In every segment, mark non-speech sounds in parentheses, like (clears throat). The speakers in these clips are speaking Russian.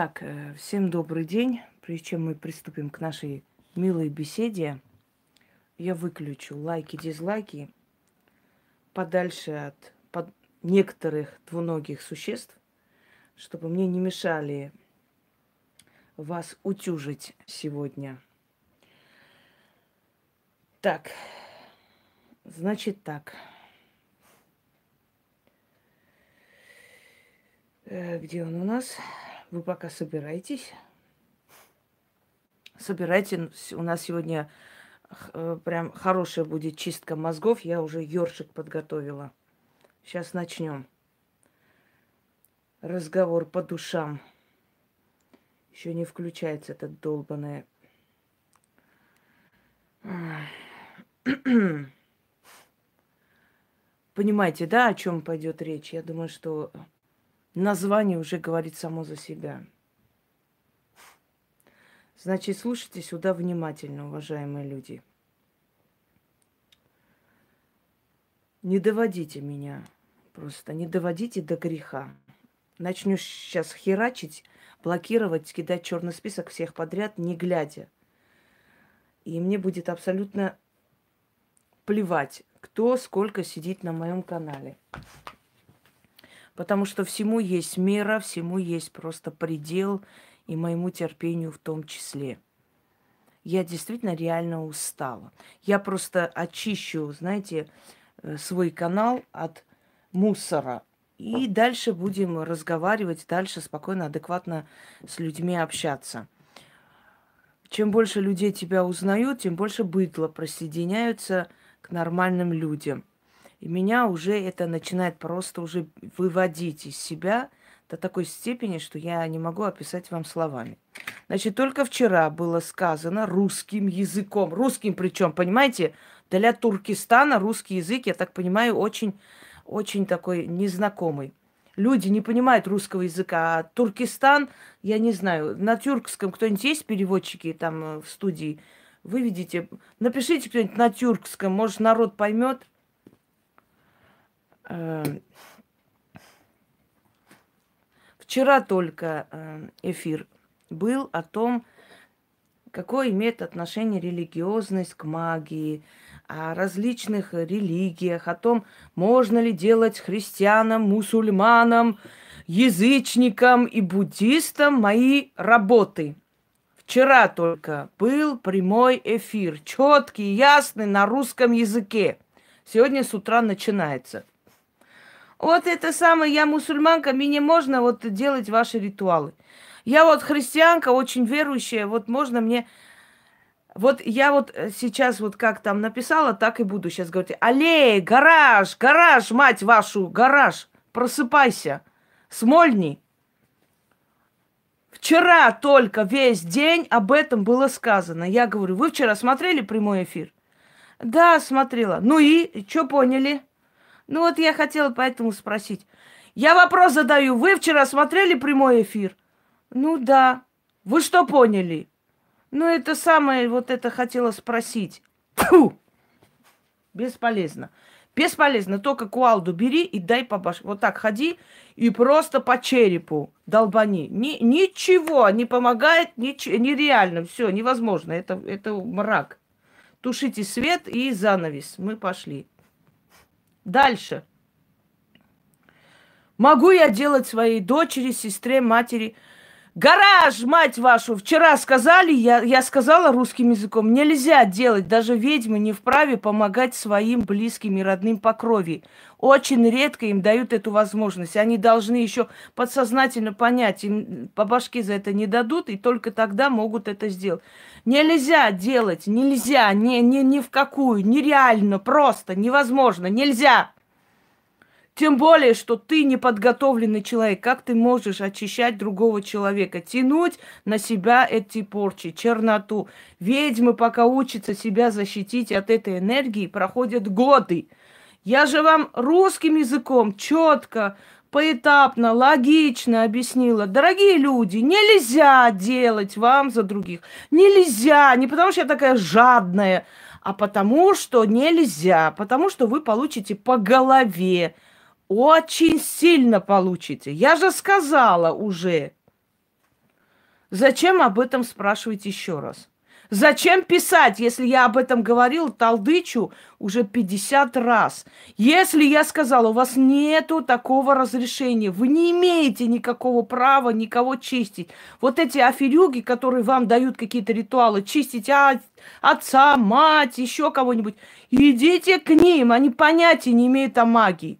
Так, э, всем добрый день. Прежде чем мы приступим к нашей милой беседе, я выключу лайки, дизлайки подальше от под некоторых двуногих существ, чтобы мне не мешали вас утюжить сегодня. Так, значит так. Э, где он у нас? Вы пока собирайтесь. Собирайте. У нас сегодня э, прям хорошая будет чистка мозгов. Я уже ёршик подготовила. Сейчас начнем. Разговор по душам. Еще не включается этот долбанное. (clears throat) Понимаете, да, о чем пойдет речь? Я думаю, что Название уже говорит само за себя. Значит, слушайте сюда внимательно, уважаемые люди. Не доводите меня просто, не доводите до греха. Начну сейчас херачить, блокировать, кидать черный список всех подряд, не глядя. И мне будет абсолютно плевать, кто сколько сидит на моем канале. Потому что всему есть мера, всему есть просто предел, и моему терпению в том числе. Я действительно реально устала. Я просто очищу, знаете, э, свой канал от мусора. И дальше будем разговаривать, дальше спокойно, адекватно с людьми общаться. Чем больше людей тебя узнают, тем больше быдла присоединяются к нормальным людям. И меня уже это начинает просто уже выводить из себя до такой степени, что я не могу описать вам словами. Значит, только вчера было сказано русским языком. Русским причем, понимаете, для Туркестана русский язык, я так понимаю, очень, очень такой незнакомый. Люди не понимают русского языка, а Туркестан, я не знаю, на тюркском кто-нибудь есть переводчики там э, в студии? Выведите, напишите кто-нибудь на тюркском, может, народ поймет. Эм, вчера только э, эфир был о том, какое имеет отношение религиозность к магии, о различных религиях, о том, можно ли делать христианам, мусульманам, язычникам и буддистам мои работы. Вчера только был прямой эфир, четкий, ясный на русском языке. Сегодня с утра начинается. Вот это самое, я мусульманка, мне можно вот делать ваши ритуалы. Я вот христианка, очень верующая, вот можно мне... Вот я вот э, сейчас вот как там написала, так и буду сейчас говорить. Аллей, гараж, гараж, мать вашу, гараж, просыпайся, смольни. Вчера только весь день об этом было сказано. Я говорю, вы вчера смотрели прямой эфир? Да, смотрела. Ну и, что поняли? Ну вот я хотела поэтому спросить. Я вопрос задаю. Вы вчера смотрели прямой эфир? Ну да. Вы что поняли? Ну это самое, вот это хотела спросить. Фу! Бесполезно. Бесполезно. Только куалду бери и дай по башке. Вот так ходи и просто по черепу долбани. Ни, ничего не помогает, ничего, нереально. Все, невозможно. Это, это мрак. Тушите свет и занавес. Мы пошли. Дальше. Могу я делать своей дочери, сестре, матери Гараж, мать вашу, вчера сказали, я, я сказала русским языком, нельзя делать, даже ведьмы не вправе помогать своим близким и родным по крови. Очень редко им дают эту возможность. Они должны еще подсознательно понять, им по башке за это не дадут, и только тогда могут это сделать. Нельзя делать, нельзя, ни, ни, ни в какую, нереально, просто, невозможно, нельзя. Тем более, что ты неподготовленный человек. Как ты можешь очищать другого человека? Тянуть на себя эти порчи, черноту. Ведьмы, пока учатся себя защитить от этой энергии, проходят годы. Я же вам русским языком четко, поэтапно, логично объяснила. Дорогие люди, нельзя делать вам за других. Нельзя. Не потому что я такая жадная, а потому что нельзя. Потому что вы получите по голове. Очень сильно получите. Я же сказала уже. Зачем об этом спрашивать еще раз? Зачем писать, если я об этом говорил Талдычу уже 50 раз? Если я сказала, у вас нету такого разрешения, вы не имеете никакого права никого чистить. Вот эти аферюги, которые вам дают какие-то ритуалы, чистить а, отца, мать, еще кого-нибудь, идите к ним, они понятия не имеют о магии.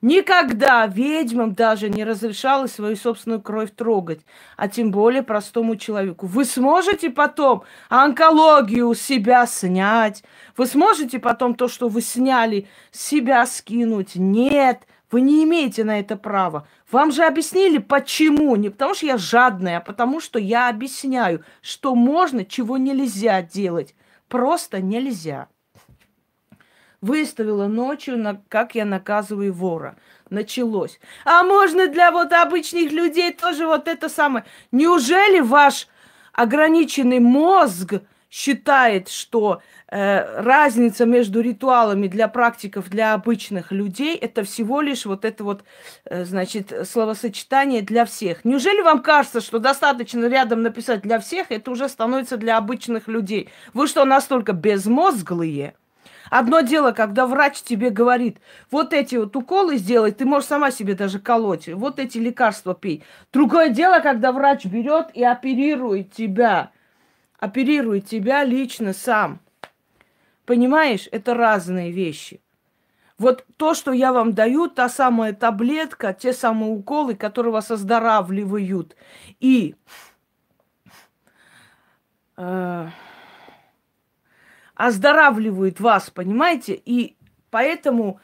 Никогда ведьмам даже не разрешалось свою собственную кровь трогать, а тем более простому человеку. Вы сможете потом онкологию с себя снять? Вы сможете потом то, что вы сняли, себя скинуть? Нет, вы не имеете на это права. Вам же объяснили, почему. Не потому что я жадная, а потому что я объясняю, что можно, чего нельзя делать. Просто нельзя выставила ночью, на, как я наказываю вора. Началось. А можно для вот обычных людей тоже вот это самое? Неужели ваш ограниченный мозг считает, что э, разница между ритуалами для практиков, для обычных людей, это всего лишь вот это вот, э, значит, словосочетание для всех. Неужели вам кажется, что достаточно рядом написать для всех, это уже становится для обычных людей? Вы что, настолько безмозглые? Одно дело, когда врач тебе говорит, вот эти вот уколы сделай, ты можешь сама себе даже колоть, вот эти лекарства пей. Другое дело, когда врач берет и оперирует тебя, оперирует тебя лично сам. Понимаешь, это разные вещи. Вот то, что я вам даю, та самая таблетка, те самые уколы, которые вас оздоравливают. И э, оздоравливают вас, понимаете? И поэтому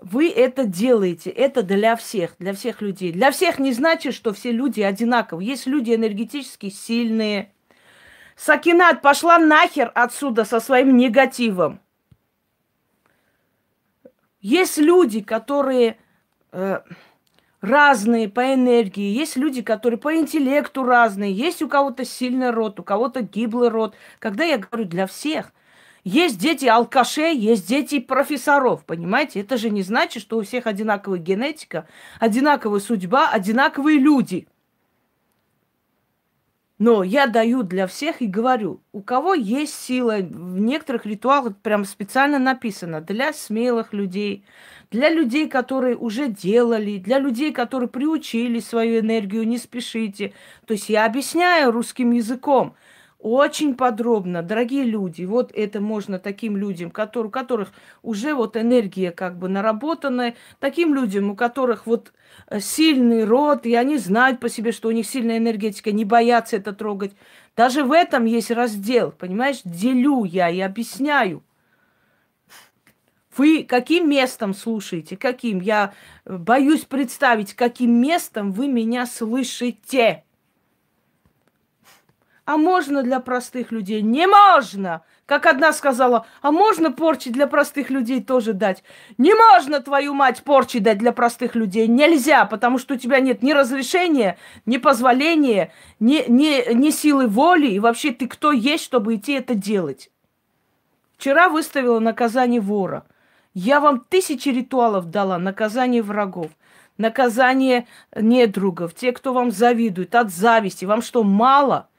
вы это делаете. Это для всех, для всех людей. Для всех не значит, что все люди одинаковы. Есть люди энергетически сильные. Сакинат пошла нахер отсюда со своим негативом. Есть люди, которые э, разные по энергии, есть люди, которые по интеллекту разные, есть у кого-то сильный род, у кого-то гиблый род. Когда я говорю для всех – есть дети алкашей, есть дети профессоров, понимаете? Это же не значит, что у всех одинаковая генетика, одинаковая судьба, одинаковые люди. Но я даю для всех и говорю, у кого есть сила, в некоторых ритуалах прям специально написано, для смелых людей, для людей, которые уже делали, для людей, которые приучили свою энергию, не спешите. То есть я объясняю русским языком – очень подробно, дорогие люди, вот это можно таким людям, у которых уже вот энергия как бы наработанная, таким людям, у которых вот э, сильный род, и они знают по себе, что у них сильная энергетика, не боятся это трогать. Даже в этом есть раздел, понимаешь, делю я и объясняю. Вы каким местом слушаете? Каким? Я э, боюсь представить, каким местом вы меня слышите. А можно для простых людей? Не можно! Как одна сказала, а можно порчи для простых людей тоже дать? Не можно, твою мать, порчи дать для простых людей. Нельзя, потому что у тебя нет ни разрешения, ни позволения, ни, ни, ни силы воли. И вообще ты кто есть, чтобы идти это делать? Вчера выставила наказание вора. Я вам тысячи ритуалов дала, наказание врагов наказание недругов, те, кто вам завидует, от зависти. Вам что, мало?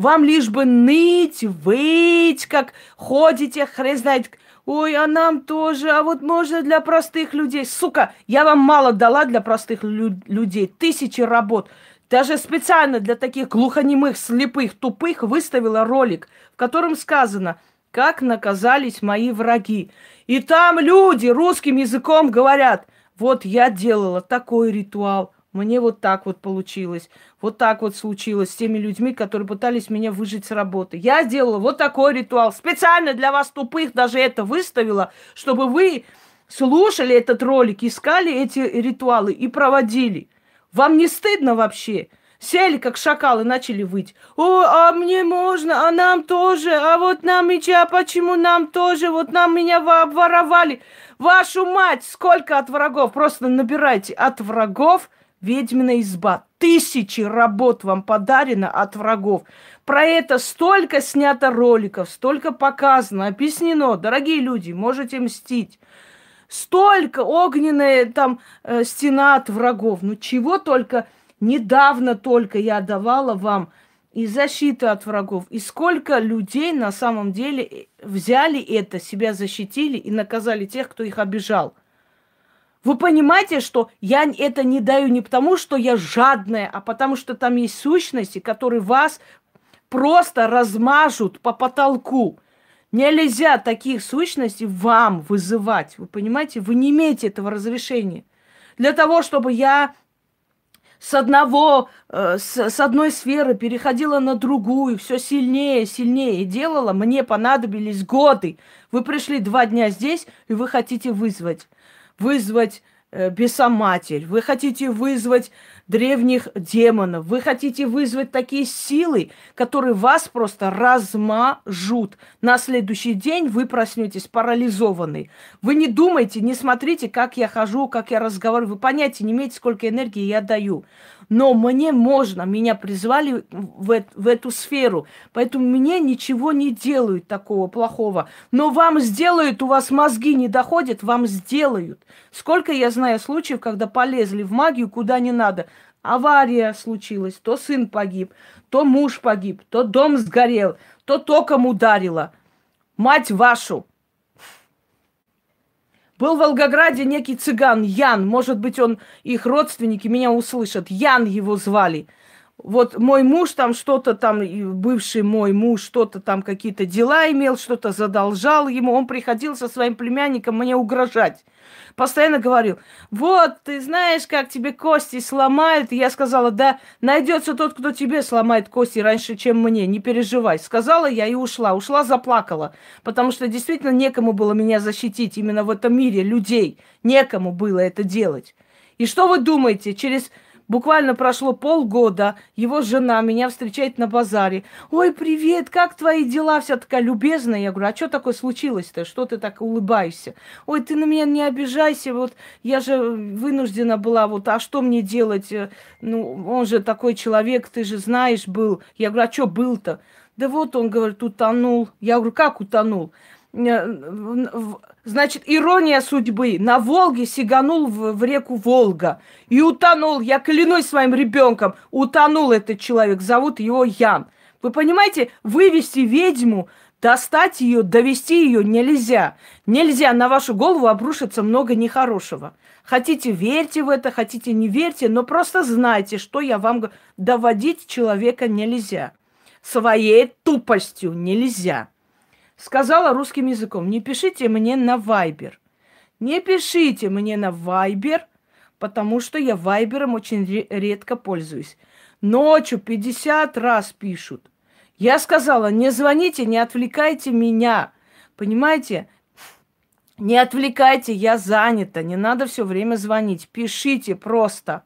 Вам лишь бы ныть, выть, как ходите, хрен знает. Ой, а нам тоже, а вот можно для простых людей. Сука, я вам мало дала для простых лю- людей. Тысячи работ. Даже специально для таких глухонемых, слепых, тупых выставила ролик, в котором сказано, как наказались мои враги. И там люди русским языком говорят, вот я делала такой ритуал, мне вот так вот получилось. Вот так вот случилось с теми людьми, которые пытались меня выжить с работы. Я сделала вот такой ритуал. Специально для вас тупых даже это выставила, чтобы вы слушали этот ролик, искали эти ритуалы и проводили. Вам не стыдно вообще? Сели, как шакалы, начали выть. О, а мне можно, а нам тоже, а вот нам меча, а почему нам тоже, вот нам меня воровали. Вашу мать, сколько от врагов, просто набирайте от врагов – Ведьмина изба. Тысячи работ вам подарено от врагов. Про это столько снято роликов, столько показано, объяснено. Дорогие люди, можете мстить. Столько огненная там э, стена от врагов. Ну чего только Недавно только я давала вам и защиты от врагов. И сколько людей на самом деле э, взяли это, себя защитили и наказали тех, кто их обижал. Вы понимаете, что я это не даю не потому, что я жадная, а потому что там есть сущности, которые вас просто размажут по потолку. Нельзя таких сущностей вам вызывать. Вы понимаете? Вы не имеете этого разрешения. Для того, чтобы я с одного, э, с, одной сферы переходила на другую, все сильнее, сильнее делала, мне понадобились годы. Вы пришли два дня здесь, и вы хотите вызвать, вызвать э, бесоматерь, вы хотите вызвать древних демонов. Вы хотите вызвать такие силы, которые вас просто размажут. На следующий день вы проснетесь парализованный. Вы не думайте, не смотрите, как я хожу, как я разговариваю. Вы понятия не имеете, сколько энергии я даю. Но мне можно, меня призвали в, в эту сферу. Поэтому мне ничего не делают такого плохого. Но вам сделают, у вас мозги не доходят, вам сделают. Сколько я знаю случаев, когда полезли в магию куда не надо – авария случилась, то сын погиб, то муж погиб, то дом сгорел, то током ударило. Мать вашу! Был в Волгограде некий цыган Ян, может быть, он, их родственники меня услышат. Ян его звали – вот мой муж там что-то там, бывший мой муж что-то там, какие-то дела имел, что-то задолжал ему. Он приходил со своим племянником мне угрожать. Постоянно говорил, вот, ты знаешь, как тебе кости сломают. И я сказала, да, найдется тот, кто тебе сломает кости раньше, чем мне, не переживай. Сказала я и ушла. Ушла, заплакала. Потому что действительно некому было меня защитить именно в этом мире людей. Некому было это делать. И что вы думаете, через Буквально прошло полгода, его жена меня встречает на базаре. Ой, привет, как твои дела? Вся такая любезная. Я говорю, а что такое случилось-то? Что ты так улыбаешься? Ой, ты на меня не обижайся, вот я же вынуждена была, вот, а что мне делать? Ну, он же такой человек, ты же знаешь, был. Я говорю, а что был-то? Да вот он, говорит, утонул. Я говорю, как утонул? Значит, ирония судьбы. На Волге сиганул в, в реку Волга и утонул. Я клянусь своим ребенком, утонул этот человек. Зовут его Ян. Вы понимаете, вывести ведьму, достать ее, довести ее нельзя. Нельзя, на вашу голову обрушится много нехорошего. Хотите, верьте в это, хотите, не верьте, но просто знайте, что я вам говорю. Доводить человека нельзя. Своей тупостью нельзя. Сказала русским языком, не пишите мне на Вайбер. Не пишите мне на Вайбер, потому что я Вайбером очень редко пользуюсь. Ночью 50 раз пишут. Я сказала, не звоните, не отвлекайте меня. Понимаете? Не отвлекайте, я занята. Не надо все время звонить. Пишите просто.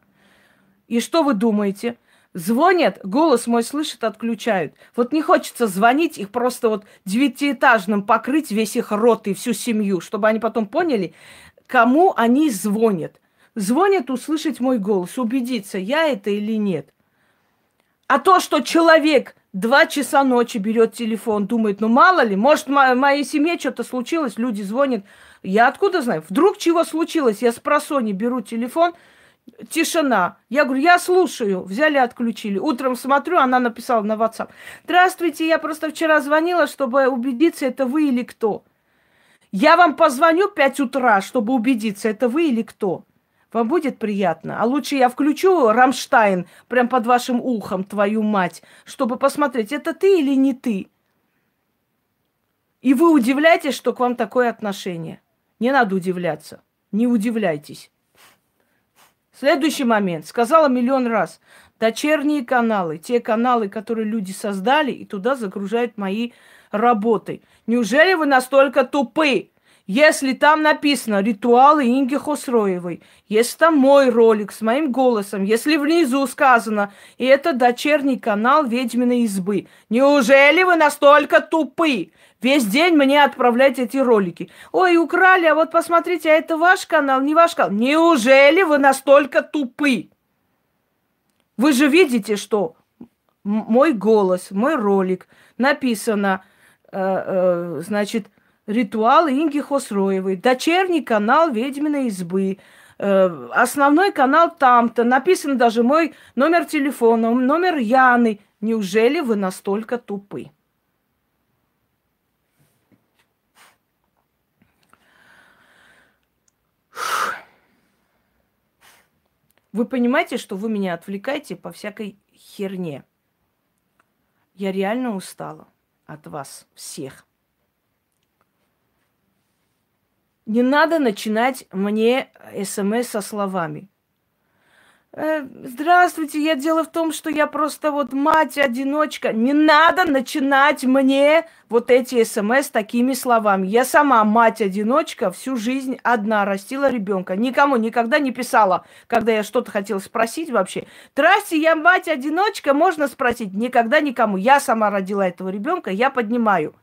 И что вы думаете? Звонят, голос мой слышат, отключают. Вот не хочется звонить, их просто вот девятиэтажным покрыть весь их рот и всю семью, чтобы они потом поняли, кому они звонят. Звонят услышать мой голос, убедиться, я это или нет. А то, что человек два часа ночи берет телефон, думает, ну мало ли, может, в моей семье что-то случилось, люди звонят. Я откуда знаю? Вдруг чего случилось? Я с просони беру телефон – Тишина. Я говорю, я слушаю. Взяли, отключили. Утром смотрю, она написала на WhatsApp. Здравствуйте, я просто вчера звонила, чтобы убедиться, это вы или кто. Я вам позвоню 5 утра, чтобы убедиться, это вы или кто. Вам будет приятно. А лучше я включу Рамштайн прям под вашим ухом, твою мать, чтобы посмотреть, это ты или не ты. И вы удивляетесь, что к вам такое отношение. Не надо удивляться. Не удивляйтесь. Следующий момент. Сказала миллион раз. Дочерние каналы, те каналы, которые люди создали, и туда загружают мои работы. Неужели вы настолько тупы? Если там написано «Ритуалы Инги Хосроевой», если там мой ролик с моим голосом, если внизу сказано «И это дочерний канал Ведьминой избы», неужели вы настолько тупы? Весь день мне отправлять эти ролики. Ой, украли, а вот посмотрите, а это ваш канал, не ваш канал. Неужели вы настолько тупы? Вы же видите, что мой голос, мой ролик написано, э, э, значит, ритуал Инги Хосроевой, дочерний канал Ведьминой избы, Э, основной канал там-то. Написан даже мой номер телефона, номер Яны. Неужели вы настолько тупы? Вы понимаете, что вы меня отвлекаете по всякой херне. Я реально устала от вас всех. Не надо начинать мне смс со словами. Э, здравствуйте, я дело в том, что я просто вот мать-одиночка. Не надо начинать мне вот эти смс такими словами. Я сама мать-одиночка, всю жизнь одна растила ребенка. Никому никогда не писала, когда я что-то хотела спросить вообще. Здрасте, я мать-одиночка, можно спросить? Никогда никому. Я сама родила этого ребенка, я поднимаю.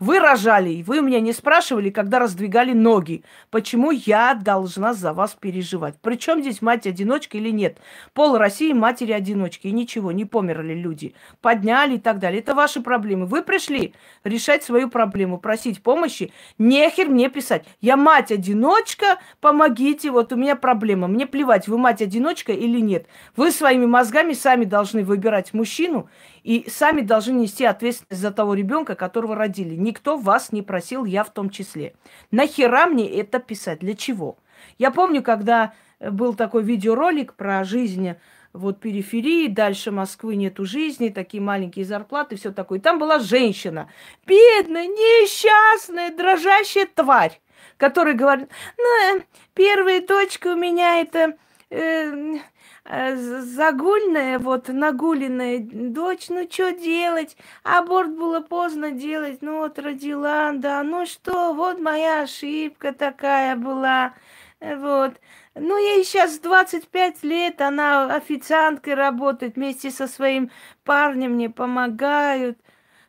Вы рожали, и вы меня не спрашивали, когда раздвигали ноги. Почему я должна за вас переживать? Причем здесь мать-одиночка или нет? Пол России матери-одиночки. И ничего, не померли люди. Подняли и так далее. Это ваши проблемы. Вы пришли решать свою проблему, просить помощи. Нехер мне писать. Я мать-одиночка, помогите, вот у меня проблема. Мне плевать, вы мать-одиночка или нет. Вы своими мозгами сами должны выбирать мужчину и сами должны нести ответственность за того ребенка, которого родили. Никто вас не просил, я в том числе. Нахера мне это писать? Для чего? Я помню, когда был такой видеоролик про жизнь вот периферии, дальше Москвы нету жизни, такие маленькие зарплаты, все такое. И там была женщина, бедная, несчастная, дрожащая тварь, которая говорит, ну, первая дочка у меня это э, Э, загульная, вот нагуленная дочь, ну что делать? Аборт было поздно делать, ну вот родила, да, ну что, вот моя ошибка такая была, э, вот. Ну, ей сейчас 25 лет, она официанткой работает, вместе со своим парнем мне помогают.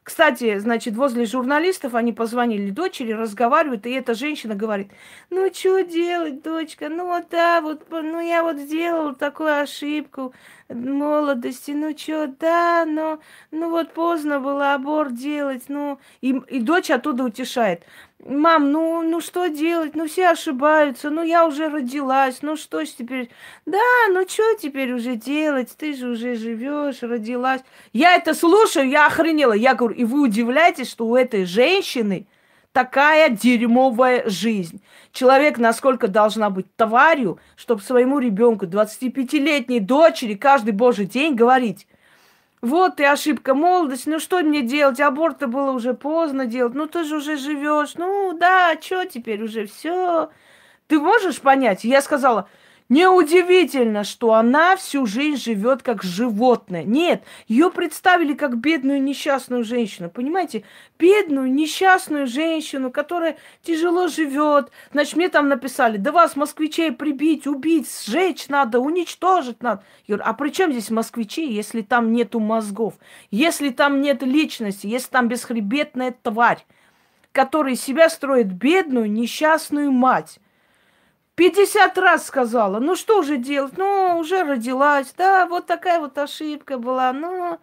Кстати, значит, возле журналистов они позвонили дочери, разговаривают, и эта женщина говорит, ну, что делать, дочка, ну, вот да, вот, ну, я вот сделала такую ошибку молодости, ну, что, да, но, ну, вот поздно было аборт делать, ну, и, и дочь оттуда утешает, Мам, ну, ну что делать? Ну все ошибаются. Ну я уже родилась. Ну что ж теперь? Да, ну что теперь уже делать? Ты же уже живешь, родилась. Я это слушаю, я охренела. Я говорю, и вы удивляетесь, что у этой женщины такая дерьмовая жизнь. Человек насколько должна быть тварью, чтобы своему ребенку, 25-летней дочери, каждый божий день говорить, вот ты ошибка молодости, ну что мне делать? Аборт-то было уже поздно делать. Ну ты же уже живешь. Ну да, что теперь уже все? Ты можешь понять? Я сказала, Неудивительно, что она всю жизнь живет как животное. Нет, ее представили как бедную несчастную женщину. Понимаете? Бедную несчастную женщину, которая тяжело живет. Значит, мне там написали, да вас, москвичей, прибить, убить, сжечь надо, уничтожить надо. Я говорю, а при чем здесь москвичи, если там нету мозгов, если там нет личности, если там бесхребетная тварь, которая себя строит бедную несчастную мать? 50 раз сказала, ну что же делать, ну уже родилась, да, вот такая вот ошибка была, ну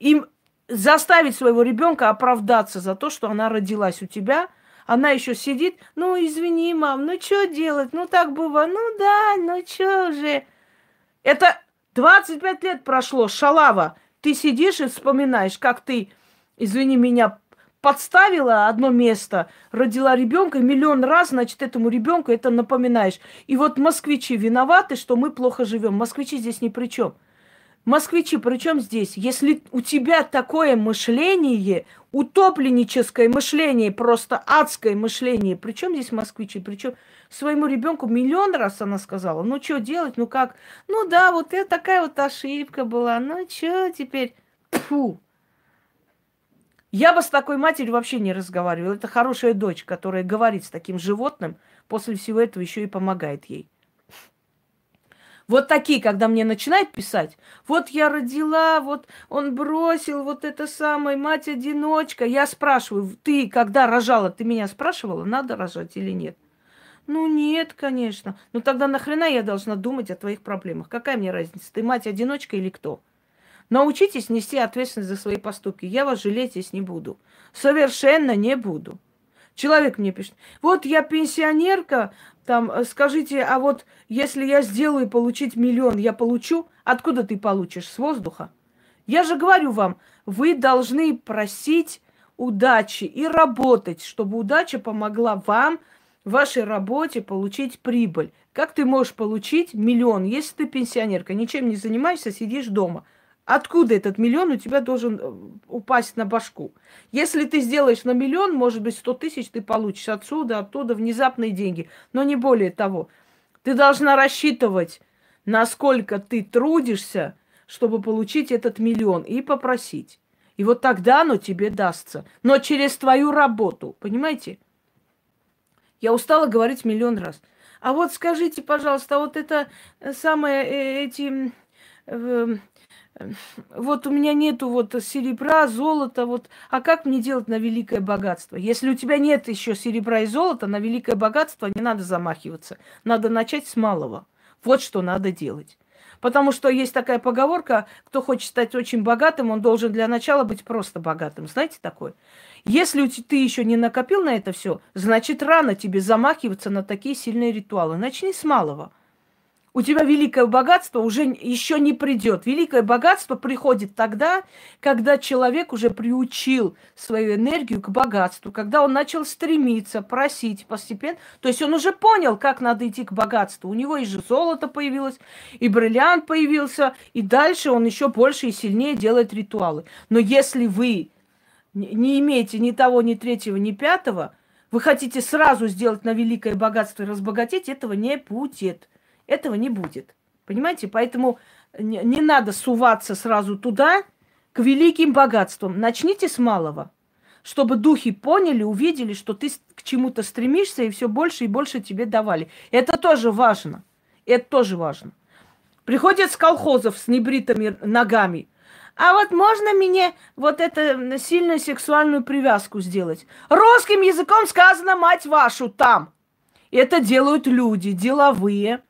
им заставить своего ребенка оправдаться за то, что она родилась у тебя, она еще сидит, ну извини, мам, ну что делать, ну так было, ну да, ну что же. Это 25 лет прошло, шалава, ты сидишь и вспоминаешь, как ты, извини меня, подставила одно место, родила ребенка, миллион раз, значит, этому ребенку это напоминаешь. И вот москвичи виноваты, что мы плохо живем. Москвичи здесь ни при чем. Москвичи, при чем здесь? Если у тебя такое мышление, утопленническое мышление, просто адское мышление, при чем здесь москвичи? Причем своему ребенку миллион раз она сказала, ну что делать, ну как? Ну да, вот это такая вот ошибка была, ну что теперь? Фу. Я бы с такой матерью вообще не разговаривала. Это хорошая дочь, которая говорит с таким животным, после всего этого еще и помогает ей. Вот такие, когда мне начинают писать, вот я родила, вот он бросил, вот это самое, мать-одиночка. Я спрашиваю, ты когда рожала, ты меня спрашивала, надо рожать или нет? Ну нет, конечно. Ну тогда нахрена я должна думать о твоих проблемах? Какая мне разница, ты мать-одиночка или кто? Научитесь нести ответственность за свои поступки. Я вас жалеть здесь не буду. Совершенно не буду. Человек мне пишет, вот я пенсионерка, там, э, скажите, а вот если я сделаю получить миллион, я получу? Откуда ты получишь? С воздуха? Я же говорю вам, вы должны просить удачи и работать, чтобы удача помогла вам в вашей работе получить прибыль. Как ты можешь получить миллион, если ты пенсионерка, ничем не занимаешься, сидишь дома? Откуда этот миллион у тебя должен э, упасть на башку? Если ты сделаешь на миллион, может быть, 100 тысяч ты получишь отсюда, оттуда, внезапные деньги. Но не более того. Ты должна рассчитывать, насколько ты трудишься, чтобы получить этот миллион, и попросить. И вот тогда оно тебе дастся. Но через твою работу, понимаете? Я устала говорить миллион раз. А вот скажите, пожалуйста, вот это самое, э, эти вот у меня нету вот серебра, золота, вот, а как мне делать на великое богатство? Если у тебя нет еще серебра и золота, на великое богатство не надо замахиваться. Надо начать с малого. Вот что надо делать. Потому что есть такая поговорка, кто хочет стать очень богатым, он должен для начала быть просто богатым. Знаете такое? Если ты еще не накопил на это все, значит рано тебе замахиваться на такие сильные ритуалы. Начни с малого у тебя великое богатство уже еще не придет. Великое богатство приходит тогда, когда человек уже приучил свою энергию к богатству, когда он начал стремиться, просить постепенно. То есть он уже понял, как надо идти к богатству. У него и же золото появилось, и бриллиант появился, и дальше он еще больше и сильнее делает ритуалы. Но если вы не имеете ни того, ни третьего, ни пятого, вы хотите сразу сделать на великое богатство и разбогатеть, этого не будет. Этого не будет. Понимаете? Поэтому не, не надо суваться сразу туда, к великим богатствам. Начните с малого, чтобы духи поняли, увидели, что ты к чему-то стремишься, и все больше и больше тебе давали. Это тоже важно. Это тоже важно. Приходят с колхозов с небритыми ногами. А вот можно мне вот это сильную сексуальную привязку сделать? Русским языком сказано «мать вашу» там. Это делают люди деловые,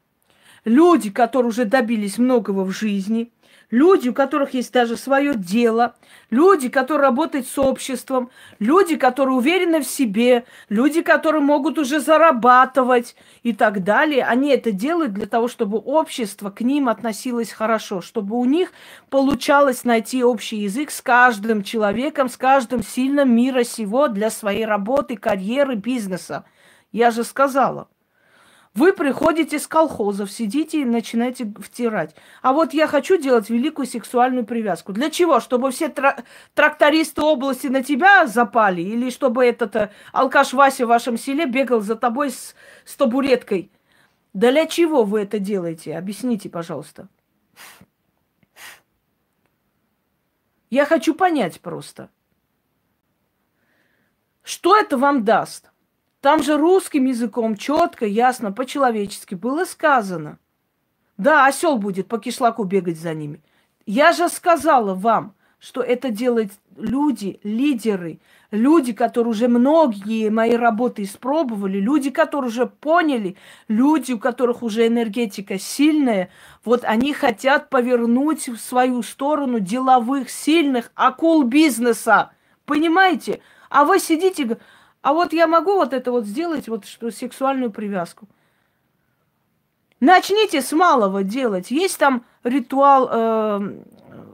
люди, которые уже добились многого в жизни, люди, у которых есть даже свое дело, люди, которые работают с обществом, люди, которые уверены в себе, люди, которые могут уже зарабатывать и так далее. Они это делают для того, чтобы общество к ним относилось хорошо, чтобы у них получалось найти общий язык с каждым человеком, с каждым сильным мира сего для своей работы, карьеры, бизнеса. Я же сказала. Вы приходите с колхозов, сидите и начинаете втирать. А вот я хочу делать великую сексуальную привязку. Для чего? Чтобы все тра- трактористы области на тебя запали? Или чтобы этот э, алкаш Вася в вашем селе бегал за тобой с, с табуреткой? Для чего вы это делаете? Объясните, пожалуйста. Я хочу понять просто. Что это вам даст? Там же русским языком четко, ясно, по-человечески было сказано. Да, осел будет по кишлаку бегать за ними. Я же сказала вам, что это делают люди, лидеры, люди, которые уже многие мои работы испробовали, люди, которые уже поняли, люди, у которых уже энергетика сильная, вот они хотят повернуть в свою сторону деловых, сильных акул бизнеса. Понимаете? А вы сидите, а вот я могу вот это вот сделать, вот что сексуальную привязку. Начните с малого делать. Есть там ритуал э,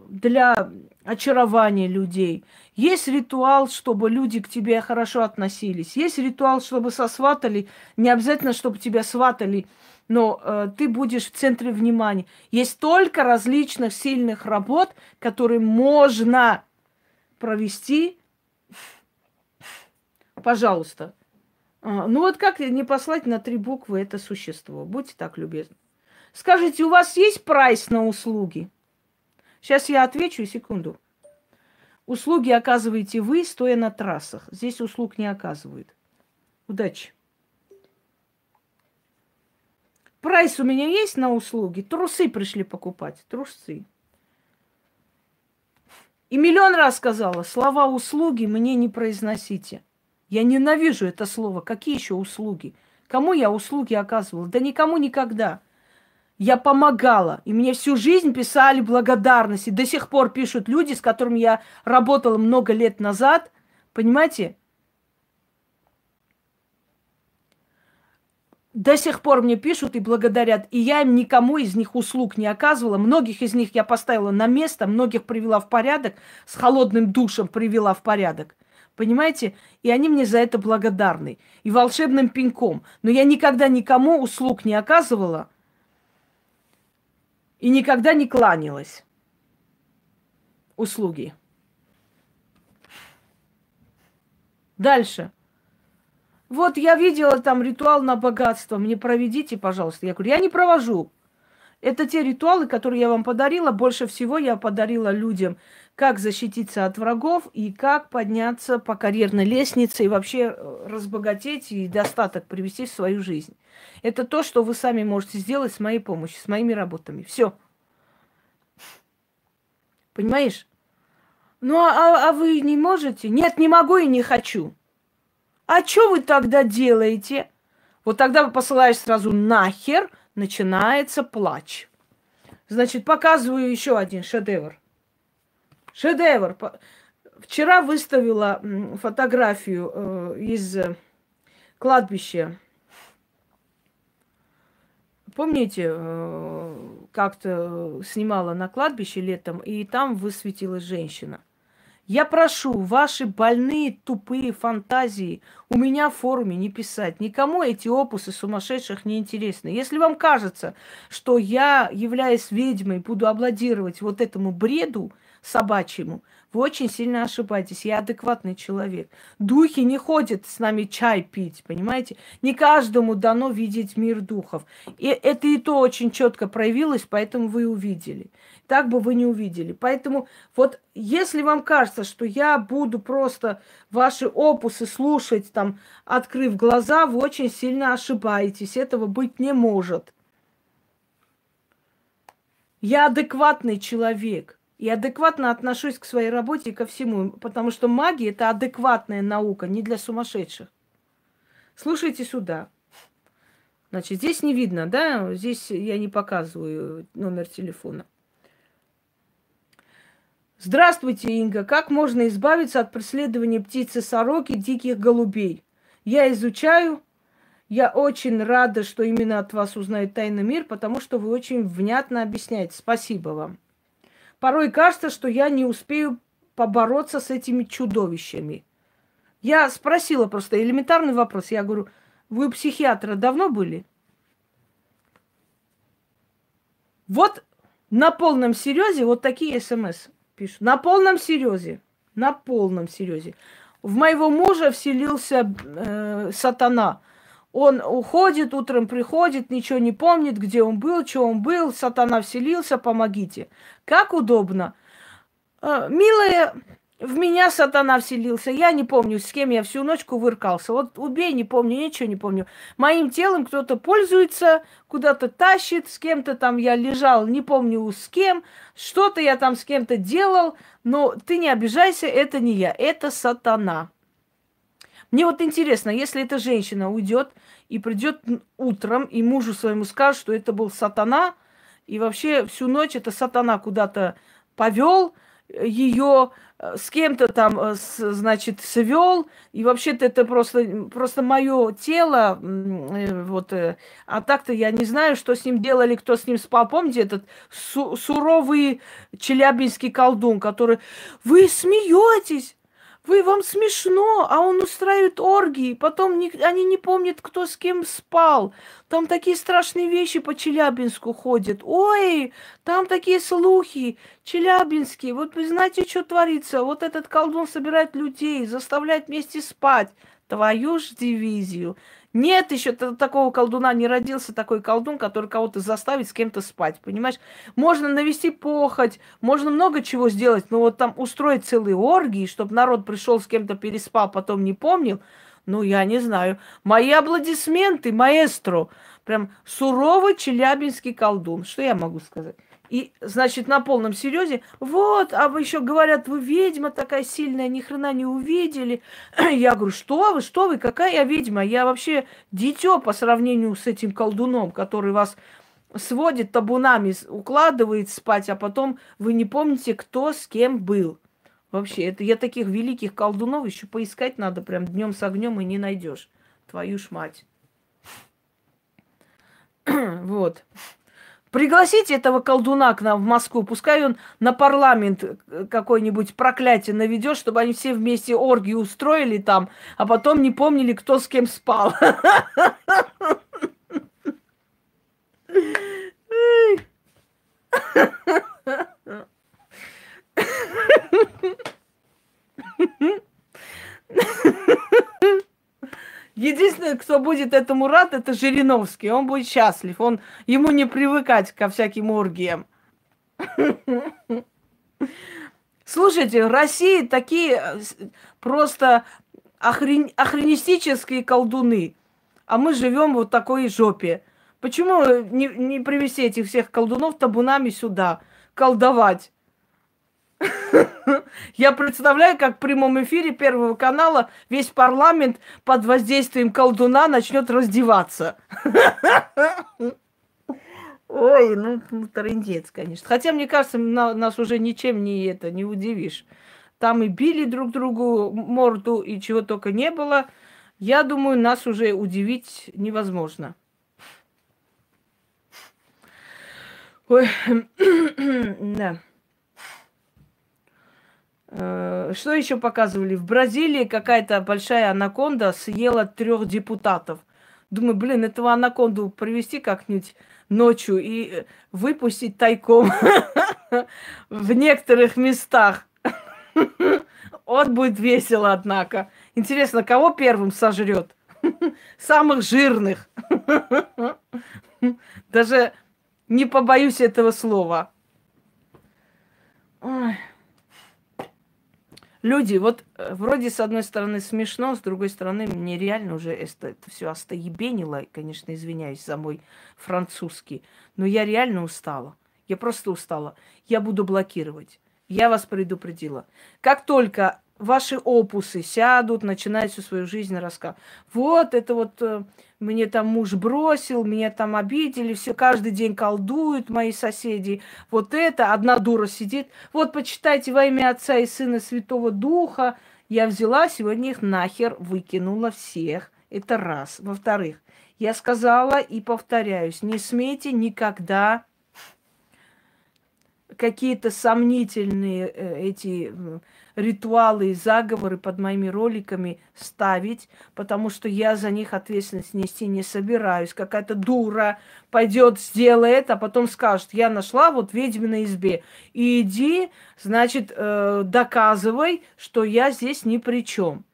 для очарования людей. Есть ритуал, чтобы люди к тебе хорошо относились. Есть ритуал, чтобы сосватали. Не обязательно, чтобы тебя сватали, но э, ты будешь в центре внимания. Есть столько различных сильных работ, которые можно провести Пожалуйста. А, ну вот как не послать на три буквы это существо? Будьте так любезны. Скажите, у вас есть прайс на услуги? Сейчас я отвечу, секунду. Услуги оказываете вы, стоя на трассах. Здесь услуг не оказывают. Удачи. Прайс у меня есть на услуги. Трусы пришли покупать. Трусы. И миллион раз сказала, слова услуги мне не произносите. Я ненавижу это слово. Какие еще услуги? Кому я услуги оказывала? Да никому никогда. Я помогала. И мне всю жизнь писали благодарности. До сих пор пишут люди, с которыми я работала много лет назад. Понимаете? до сих пор мне пишут и благодарят, и я им никому из них услуг не оказывала. Многих из них я поставила на место, многих привела в порядок, с холодным душем привела в порядок. Понимаете? И они мне за это благодарны. И волшебным пинком. Но я никогда никому услуг не оказывала и никогда не кланялась. Услуги. Дальше. Вот я видела там ритуал на богатство, мне проведите, пожалуйста. Я говорю, я не провожу. Это те ритуалы, которые я вам подарила. Больше всего я подарила людям, как защититься от врагов и как подняться по карьерной лестнице и вообще э, разбогатеть и достаток привести в свою жизнь. Это то, что вы сами можете сделать с моей помощью, с моими работами. Все. Понимаешь? Ну, а, а, а вы не можете? Нет, не могу и не хочу. А что вы тогда делаете? Вот тогда посылаешь сразу нахер, начинается плач. Значит, показываю еще один шедевр. Шедевр. Вчера выставила фотографию э, из э, кладбища. Помните, э, как-то снимала на кладбище летом, и там высветилась женщина. Я прошу ваши больные, тупые фантазии у меня в форуме не писать. Никому эти опусы сумасшедших не интересны. Если вам кажется, что я, являясь ведьмой, буду обладировать вот этому бреду собачьему, вы очень сильно ошибаетесь. Я адекватный человек. Духи не ходят с нами чай пить, понимаете? Не каждому дано видеть мир духов. И это и то очень четко проявилось, поэтому вы увидели так бы вы не увидели. Поэтому вот если вам кажется, что я буду просто ваши опусы слушать, там, открыв глаза, вы очень сильно ошибаетесь. Этого быть не может. Я адекватный человек. И адекватно отношусь к своей работе и ко всему. Потому что магия – это адекватная наука, не для сумасшедших. Слушайте сюда. Значит, здесь не видно, да? Здесь я не показываю номер телефона. Здравствуйте, Инга. Как можно избавиться от преследования птицы сороки диких голубей? Я изучаю. Я очень рада, что именно от вас узнает тайный мир, потому что вы очень внятно объясняете. Спасибо вам. Порой кажется, что я не успею побороться с этими чудовищами. Я спросила просто элементарный вопрос. Я говорю, вы у психиатра давно были? Вот на полном серьезе вот такие смс пишут. На полном серьезе. На полном серьезе. В моего мужа вселился э, сатана. Он уходит, утром приходит, ничего не помнит, где он был, что он был. Сатана вселился, помогите. Как удобно. Э, милая в меня сатана вселился. Я не помню, с кем я всю ночку выркался. Вот убей, не помню, ничего не помню. Моим телом кто-то пользуется, куда-то тащит, с кем-то там я лежал, не помню с кем. Что-то я там с кем-то делал. Но ты не обижайся, это не я, это сатана. Мне вот интересно, если эта женщина уйдет и придет утром, и мужу своему скажет, что это был сатана, и вообще всю ночь это сатана куда-то повел ее, Э, с кем-то там, э, значит, свел, и вообще-то это просто, просто мое тело, э, вот, а так-то я не знаю, что с ним делали, кто с ним спал. Помните этот су- суровый челябинский колдун, который, вы смеетесь, вы вам смешно, а он устраивает оргии, потом не, они не помнят, кто с кем спал. Там такие страшные вещи по Челябинску ходят. Ой, там такие слухи челябинские. Вот вы знаете, что творится? Вот этот колдун собирает людей, заставляет вместе спать. Твою ж дивизию. Нет еще такого колдуна, не родился такой колдун, который кого-то заставит с кем-то спать, понимаешь? Можно навести похоть, можно много чего сделать, но вот там устроить целые оргии, чтобы народ пришел с кем-то переспал, потом не помнил, ну, я не знаю. Мои аплодисменты, маэстро. Прям суровый челябинский колдун. Что я могу сказать? И, значит, на полном серьезе, вот, а вы еще говорят, вы ведьма такая сильная, ни хрена не увидели. (clears throat) Я говорю, что вы, что вы, какая я ведьма? Я вообще дитё по сравнению с этим колдуном, который вас сводит табунами, укладывает спать, а потом вы не помните, кто с кем был. Вообще, это я таких великих колдунов еще поискать надо прям днем с огнем и не найдешь. Твою ж мать. (clears throat) вот. Пригласите этого колдуна к нам в Москву, пускай он на парламент э, какое-нибудь проклятие наведет, чтобы они все вместе оргии устроили там, а потом не помнили, кто с кем спал. (laughs) Единственный, кто будет этому рад, это Жириновский. Он будет счастлив. Он, ему не привыкать ко всяким оргиям. Слушайте, в России такие э, просто охрен... охренистические колдуны. А мы живем вот такой жопе. Почему не, не привести этих всех колдунов табунами сюда? Колдовать. Я представляю, как в прямом эфире Первого канала весь парламент под воздействием колдуна начнет раздеваться. Ой, ну, ну трындец, конечно. Хотя, мне кажется, на, нас уже ничем не это не удивишь. Там и били друг другу морду, и чего только не было. Я думаю, нас уже удивить невозможно. Ой, (clears throat) да. Э, что еще показывали? В Бразилии какая-то большая анаконда съела трех депутатов. Думаю, блин, этого анаконду привести как-нибудь ночью и выпустить тайком (laughs) в некоторых местах. (laughs) Вот будет весело, однако. Интересно, кого первым сожрет? (laughs) Самых жирных. Даже не побоюсь этого слова. Ой. Люди, вот э, вроде с одной стороны смешно, с другой стороны мне реально уже это, это все остоебенило. Конечно, извиняюсь за мой французский. Но я реально устала. Я просто устала. Я буду блокировать. Я вас предупредила. Как только ваши опусы сядут, начинают всю свою жизнь рассказывать. Вот это вот э, мне там муж бросил, меня там обидели, все каждый день колдуют мои соседи. Вот это, одна дура сидит. Вот почитайте во имя Отца и Сына Святого Духа. Я взяла сегодня их нахер, выкинула всех. Это раз. Во-вторых, я сказала и повторяюсь, не смейте никогда какие-то сомнительные э, эти ритуалы и заговоры под моими роликами ставить, потому что я за них ответственность нести не собираюсь. Какая-то дура пойдет, сделает, а потом скажет, я нашла вот в ведьминой избе. И иди, значит, э, доказывай, что я здесь ни при чем.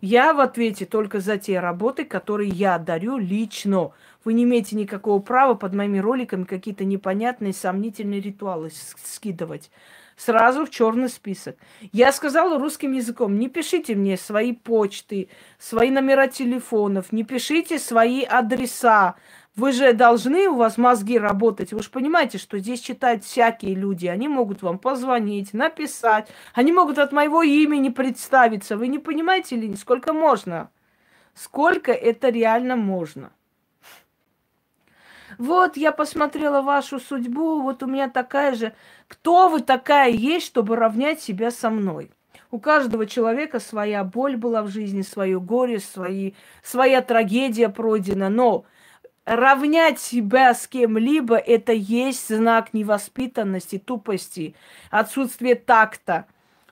Я в ответе только за те работы, которые я дарю лично. Вы не имеете никакого права под моими роликами какие-то непонятные, сомнительные ритуалы скидывать сразу в черный список. Я сказала русским языком, не пишите мне свои почты, свои номера телефонов, не пишите свои адреса. Вы же должны, у вас мозги работать. Вы же понимаете, что здесь читают всякие люди. Они могут вам позвонить, написать. Они могут от моего имени представиться. Вы не понимаете ли, сколько можно? Сколько это реально можно? Вот я посмотрела вашу судьбу, вот у меня такая же. Кто вы такая есть, чтобы равнять себя со мной? У каждого человека своя боль была в жизни, свое горе, свои, своя трагедия пройдена. Но равнять себя с кем-либо – это есть знак невоспитанности, тупости, отсутствия такта.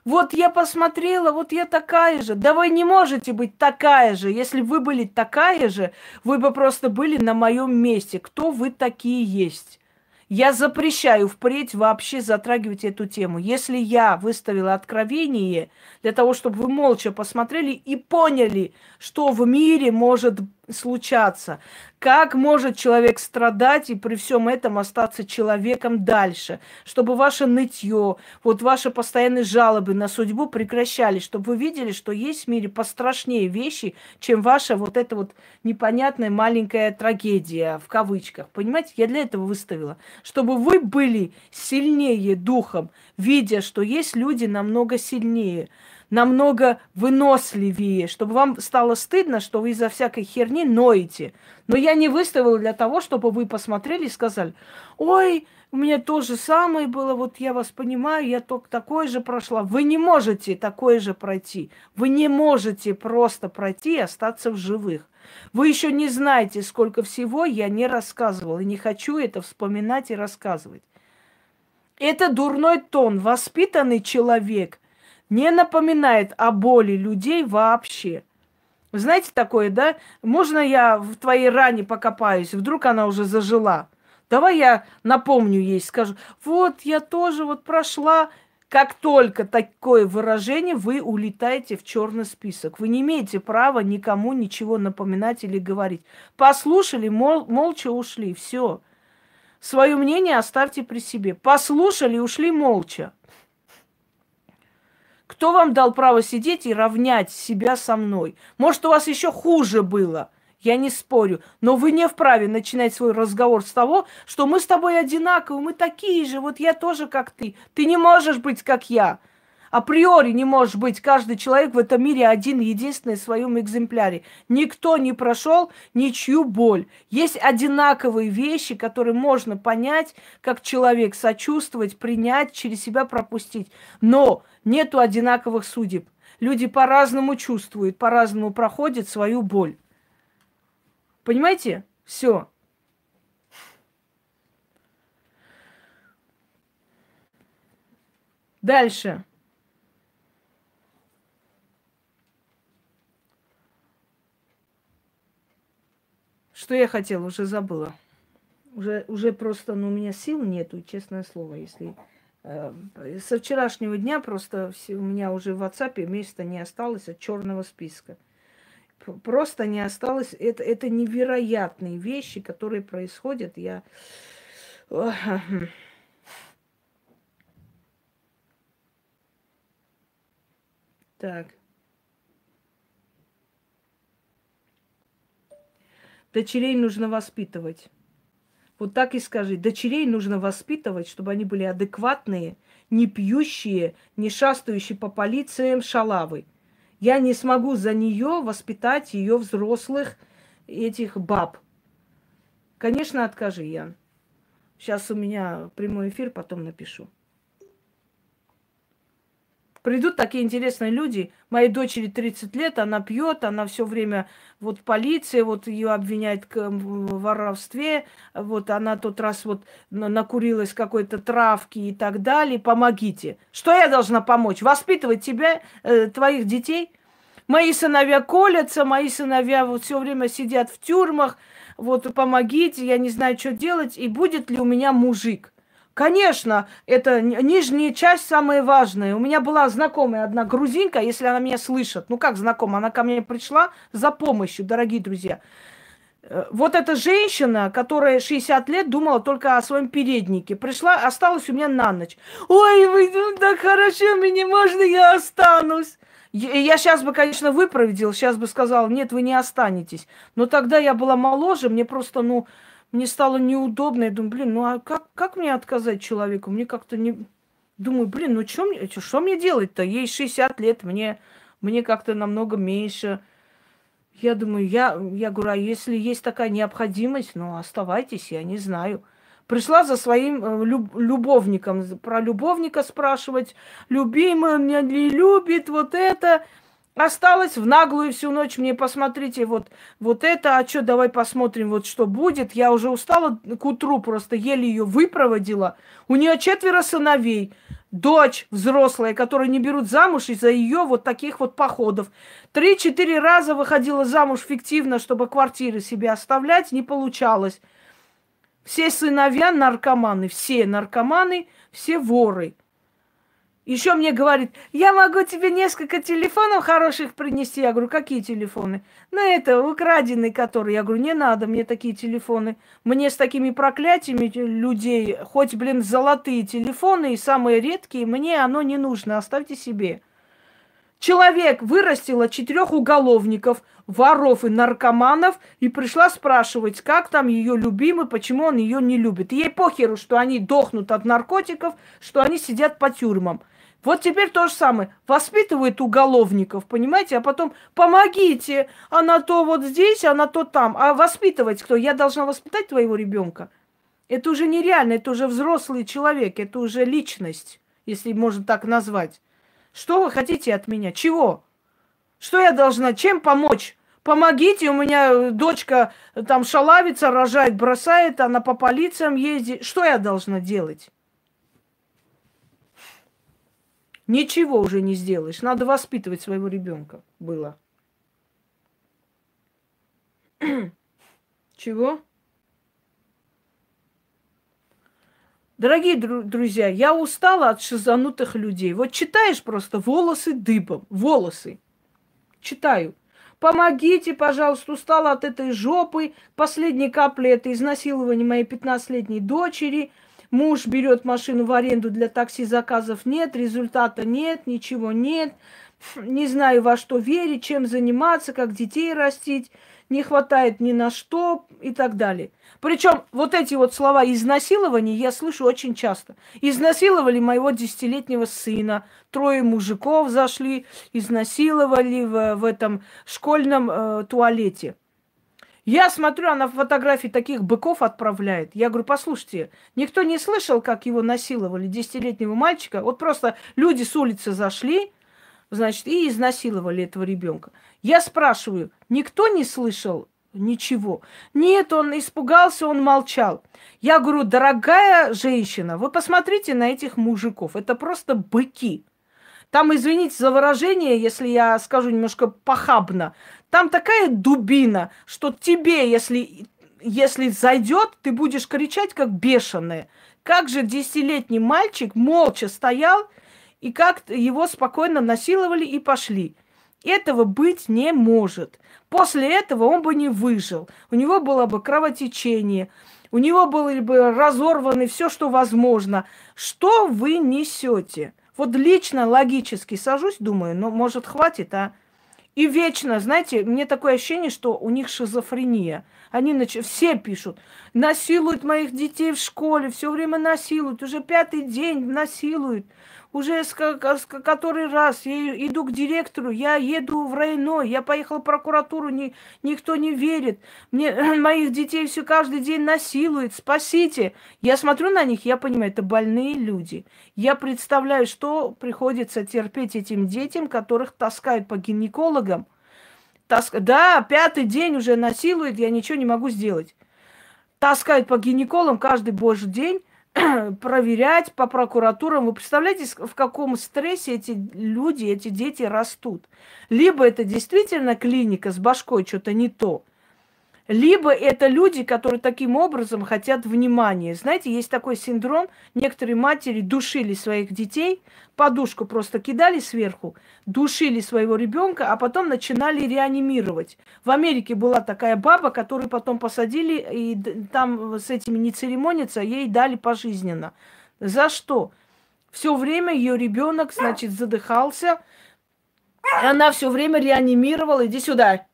Вот я посмотрела, вот я такая же. Да вы не можете быть такая же. Если вы были такая же, вы бы просто были на моем месте. Кто вы такие есть? Я запрещаю впредь вообще затрагивать эту тему. Если я выставила откровение для того, чтобы вы молча посмотрели и поняли, что в мире может случаться, как может человек страдать и при всем этом остаться человеком дальше, чтобы ваше нытье, вот ваши постоянные жалобы на судьбу прекращались, чтобы вы видели, что есть в мире пострашнее вещи, чем ваша вот эта вот непонятная маленькая трагедия, в кавычках. Понимаете, я для этого выставила, чтобы вы были сильнее духом, видя, что есть люди намного сильнее – намного выносливее, чтобы вам стало стыдно, что вы из-за всякой херни ноете. Но я не выставила для того, чтобы вы посмотрели и сказали, ой, у меня то же самое было, вот я вас понимаю, я только такое же прошла. Вы не можете такое же пройти. Вы не можете просто пройти и остаться в живых. Вы еще не знаете, сколько всего я не рассказывала, и не хочу это вспоминать и рассказывать. Это дурной тон. Воспитанный человек не напоминает о боли людей вообще. Вы знаете такое, да? Можно я в твоей ране покопаюсь? Вдруг она уже зажила. Давай я напомню ей, скажу, вот я тоже вот прошла. Как только такое выражение, вы улетаете в черный список. Вы не имеете права никому ничего напоминать или говорить. Послушали, мол, молча ушли. Все. Свое мнение оставьте при себе. Послушали, ушли молча. Кто вам дал право сидеть и равнять себя со мной? Может, у вас еще хуже было – я не спорю. Но вы не вправе начинать свой разговор с того, что мы с тобой одинаковы, мы такие же, вот я тоже как ты. Ты не можешь быть как я. Априори не можешь быть каждый человек в этом мире один, единственный в своем экземпляре. Никто не прошел ничью боль. Есть одинаковые вещи, которые можно понять, как человек сочувствовать, принять, через себя пропустить. Но нету одинаковых судеб. Люди по-разному чувствуют, по-разному проходят свою боль. Понимаете? Все. Дальше. Что я хотела, уже забыла. Уже, уже просто, ну, у меня сил нету, честное слово, если... Э, со вчерашнего дня просто все, у меня уже в WhatsApp места не осталось от черного списка просто не осталось. Это, это невероятные вещи, которые происходят. Я... Так. Дочерей нужно воспитывать. Вот так и скажи. Дочерей нужно воспитывать, чтобы они были адекватные, не пьющие, не шастающие по полициям шалавы. Я не смогу за нее воспитать ее взрослых этих баб. Конечно, откажи, Ян. Сейчас у меня прямой эфир, потом напишу. Придут такие интересные люди. Моей дочери 30 лет, она пьет, она все время, вот полиция вот ее обвиняет в воровстве, вот она тот раз вот накурилась какой-то травки и так далее. Помогите. Что я должна помочь? Воспитывать тебя, э, твоих детей? Мои сыновья колятся, мои сыновья вот все время сидят в тюрьмах, вот помогите, я не знаю, что делать, и будет ли у меня мужик. Конечно, это нижняя часть самая важная. У меня была знакомая одна грузинка, если она меня слышит. Ну как знакомая? Она ко мне пришла за помощью, дорогие друзья. Э, вот эта женщина, которая 60 лет думала только о своем переднике, пришла, осталась у меня на ночь. Ой, вы ну, так хорошо, мне можно, я останусь. Я сейчас бы, конечно, выпроводил, сейчас бы сказал, нет, вы не останетесь. Но тогда я была моложе, мне просто, ну, мне стало неудобно. Я думаю, блин, ну а как, как мне отказать человеку? Мне как-то не... Думаю, блин, ну что мне, что мне делать-то? Ей 60 лет, мне, мне как-то намного меньше. Я думаю, я, я говорю, а если есть такая необходимость, ну оставайтесь, я не знаю. Пришла за своим э, люб, любовником, про любовника спрашивать. Любимый меня не любит, вот это. Осталось в наглую всю ночь мне посмотрите вот, вот это, а что, давай посмотрим, вот что будет. Я уже устала к утру, просто еле ее выпроводила. У нее четверо сыновей, дочь взрослая, которую не берут замуж из-за ее вот таких вот походов. Три-четыре раза выходила замуж фиктивно, чтобы квартиры себе оставлять, не получалось. Все сыновья наркоманы, все наркоманы, все воры. Еще мне говорит, я могу тебе несколько телефонов хороших принести. Я говорю, какие телефоны? Ну, это украденные, которые. Я говорю, не надо мне такие телефоны. Мне с такими проклятиями людей, хоть, блин, золотые телефоны и самые редкие, мне оно не нужно, оставьте себе. Человек вырастила четырех уголовников, воров и наркоманов и пришла спрашивать, как там ее любимый, почему он ее не любит. И ей похеру, что они дохнут от наркотиков, что они сидят по тюрьмам. Вот теперь то же самое. Воспитывает уголовников, понимаете? А потом помогите, она то вот здесь, она то там. А воспитывать кто? Я должна воспитать твоего ребенка. Это уже нереально, это уже взрослый человек, это уже личность, если можно так назвать. Что вы хотите от меня? Чего? Что я должна? Чем помочь? Помогите, у меня дочка там шалавится, рожает, бросает, она по полициям ездит. Что я должна делать? Ничего уже не сделаешь. Надо воспитывать своего ребенка. Было. (clears throat) Чего? Дорогие друзья, я устала от шизанутых людей. Вот читаешь просто волосы дыбом, волосы. Читаю. Помогите, пожалуйста, устала от этой жопы. Последней капли это изнасилование моей 15-летней дочери – Муж берет машину в аренду для такси, заказов нет, результата нет, ничего нет. Не знаю, во что верить, чем заниматься, как детей растить. Не хватает ни на что и так далее. Причем вот эти вот слова изнасилования я слышу очень часто. Изнасиловали моего десятилетнего сына. Трое мужиков зашли, изнасиловали в, в этом школьном э, туалете. Я смотрю, она фотографии таких быков отправляет. Я говорю, послушайте, никто не слышал, как его насиловали, десятилетнего мальчика. Вот просто люди с улицы зашли, значит, и изнасиловали этого ребенка. Я спрашиваю, никто не слышал ничего? Нет, он испугался, он молчал. Я говорю, дорогая женщина, вы посмотрите на этих мужиков. Это просто быки. Там, извините за выражение, если я скажу немножко похабно, там такая дубина, что тебе, если, если зайдет, ты будешь кричать, как бешеная. Как же десятилетний мальчик молча стоял, и как его спокойно насиловали и пошли. Этого быть не может. После этого он бы не выжил. У него было бы кровотечение, у него было бы разорвано все, что возможно. Что вы несете? Вот лично, логически сажусь, думаю, ну, может, хватит, а? И вечно, знаете, мне такое ощущение, что у них шизофрения. Они нач... все пишут, насилуют моих детей в школе, все время насилуют, уже пятый день насилуют уже с, с который раз я иду к директору, я еду в районо, я поехала в прокуратуру, ни, никто не верит. Мне (clears throat) моих детей все каждый день насилуют, спасите. Я смотрю на них, я понимаю, это больные люди. Я представляю, что приходится терпеть этим детям, которых таскают по гинекологам. Таск... Да, пятый день уже насилуют, я ничего не могу сделать. Таскают по гинекологам каждый божий день (clears throat) проверять по прокуратурам. Вы представляете, в каком стрессе эти люди, эти дети растут? Либо это действительно клиника с башкой что-то не то, либо это люди, которые таким образом хотят внимания. Знаете, есть такой синдром, некоторые матери душили своих детей, подушку просто кидали сверху, душили своего ребенка, а потом начинали реанимировать. В Америке была такая баба, которую потом посадили, и там с этими не церемонятся, ей дали пожизненно. За что? Все время ее ребенок, значит, задыхался, и она все время реанимировала. Иди сюда,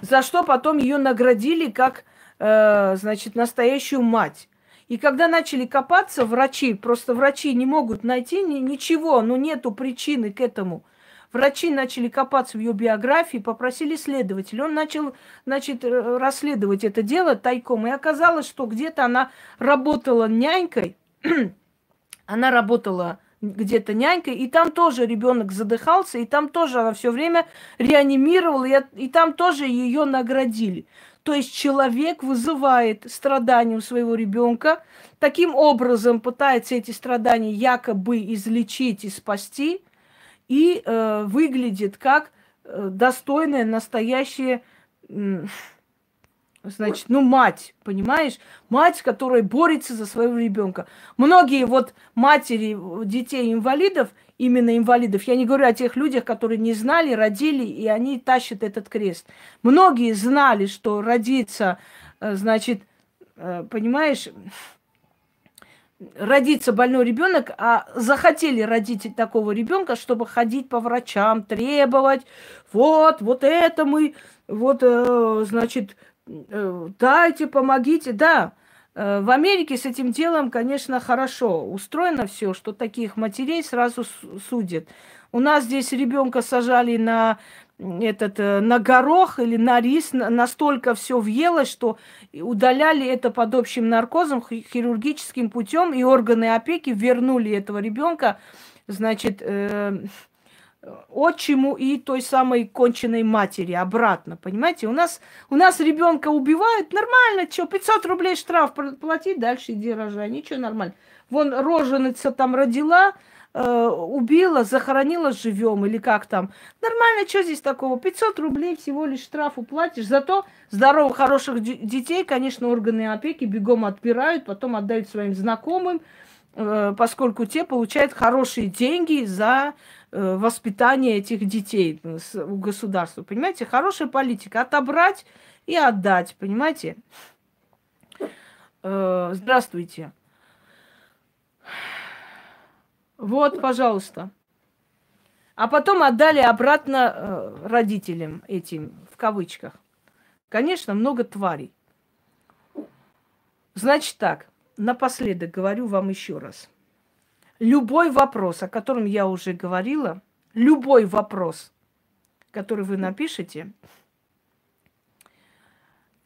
за что потом ее наградили как, э, значит, настоящую мать. И когда начали копаться врачи, просто врачи не могут найти ни, ничего, ну нету причины к этому. Врачи начали копаться в ее биографии, попросили следователя. Он начал, значит, расследовать это дело тайком. И оказалось, что где-то она работала нянькой, (clears throat) она работала где-то нянькой, и там тоже ребенок задыхался, и там тоже она все время реанимировала, и, и там тоже ее наградили. То есть человек вызывает страдания у своего ребенка, таким образом пытается эти страдания якобы излечить и спасти, и э, выглядит как э, достойное настоящее э, Значит, ну мать, понимаешь? Мать, которая борется за своего ребенка. Многие вот матери детей инвалидов, именно инвалидов, я не говорю о тех людях, которые не знали, родили, и они тащат этот крест. Многие знали, что родиться, э, значит, э, понимаешь, родится больной ребенок, а захотели родить такого ребенка, чтобы ходить по врачам, требовать, вот, вот это мы, вот, э, значит, дайте, помогите, да. Э, в Америке с этим делом, конечно, хорошо устроено все, что таких матерей сразу судят. У нас здесь ребенка сажали на этот, э, на горох или на рис, настолько все въелось, что удаляли это под общим наркозом, хирургическим путем, и органы опеки вернули этого ребенка, значит, э, отчиму и той самой конченной матери обратно, понимаете? У нас, у нас ребенка убивают, нормально, что, 500 рублей штраф платить, дальше иди рожай, ничего, нормально. Вон роженица там родила, э, убила, захоронила живем или как там. Нормально, что здесь такого? 500 рублей всего лишь штраф уплатишь. Зато здоровых, хороших детей, конечно, органы опеки бегом отбирают, потом отдают своим знакомым, э, поскольку те получают хорошие деньги за воспитание этих детей у государства. Понимаете, хорошая политика. Отобрать и отдать, понимаете? Э, здравствуйте. Вот, пожалуйста. А потом отдали обратно э, родителям этим, в кавычках. Конечно, много тварей. Значит так, напоследок говорю вам еще раз. Любой вопрос, о котором я уже говорила, любой вопрос, который вы напишете,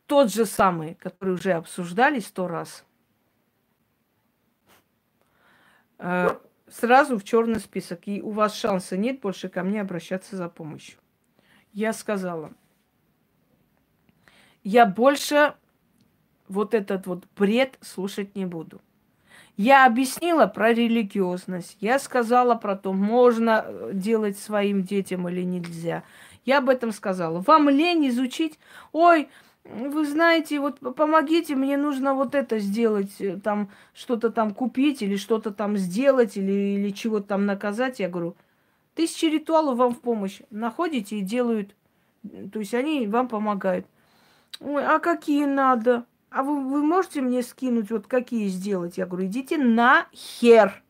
тот же самый, который уже обсуждали сто раз, э, сразу в черный список, и у вас шанса нет больше ко мне обращаться за помощью. Я сказала, я больше вот этот вот бред слушать не буду. Я объяснила про религиозность, я сказала про то, можно э, делать своим детям или нельзя. Я об этом сказала. Вам лень изучить? Ой, вы знаете, вот помогите, мне нужно вот это сделать, э, там что-то там купить или что-то там сделать или, или чего-то там наказать. Я говорю, тысячи ритуалов вам в помощь находите и делают. То есть они вам помогают. Ой, а какие надо? А вы, вы можете мне скинуть, вот какие сделать? Я говорю, идите на хер.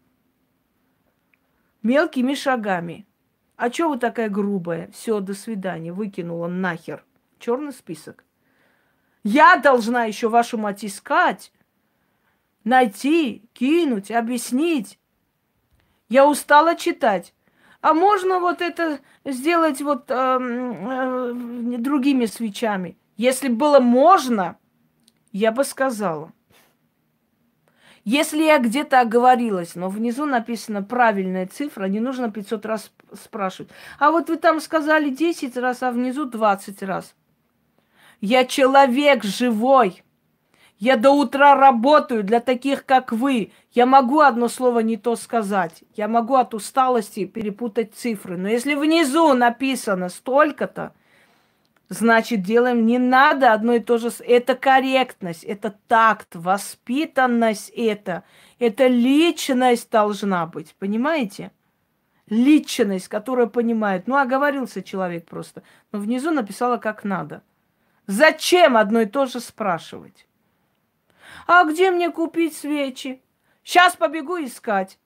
Мелкими шагами. А чё вы такая грубая? Все, до свидания. Выкинула нахер. Черный список. Я должна еще вашу мать искать, найти, кинуть, объяснить. Я устала читать. А можно вот это сделать вот э, э, другими свечами? Если было можно, я бы сказала. Если я где-то оговорилась, но внизу написана правильная цифра, не нужно 500 раз спрашивать. А вот вы там сказали 10 раз, а внизу 20 раз. Я человек живой. Я до утра работаю для таких, как вы. Я могу одно слово не то сказать. Я могу от усталости перепутать цифры. Но если внизу написано столько-то, значит, делаем не надо одно и то же. Это корректность, это такт, воспитанность это. Это личность должна быть, понимаете? Личность, которая понимает. Ну, оговорился человек просто. Но внизу написала как надо. Зачем одно и то же спрашивать? А где мне купить свечи? Сейчас побегу искать.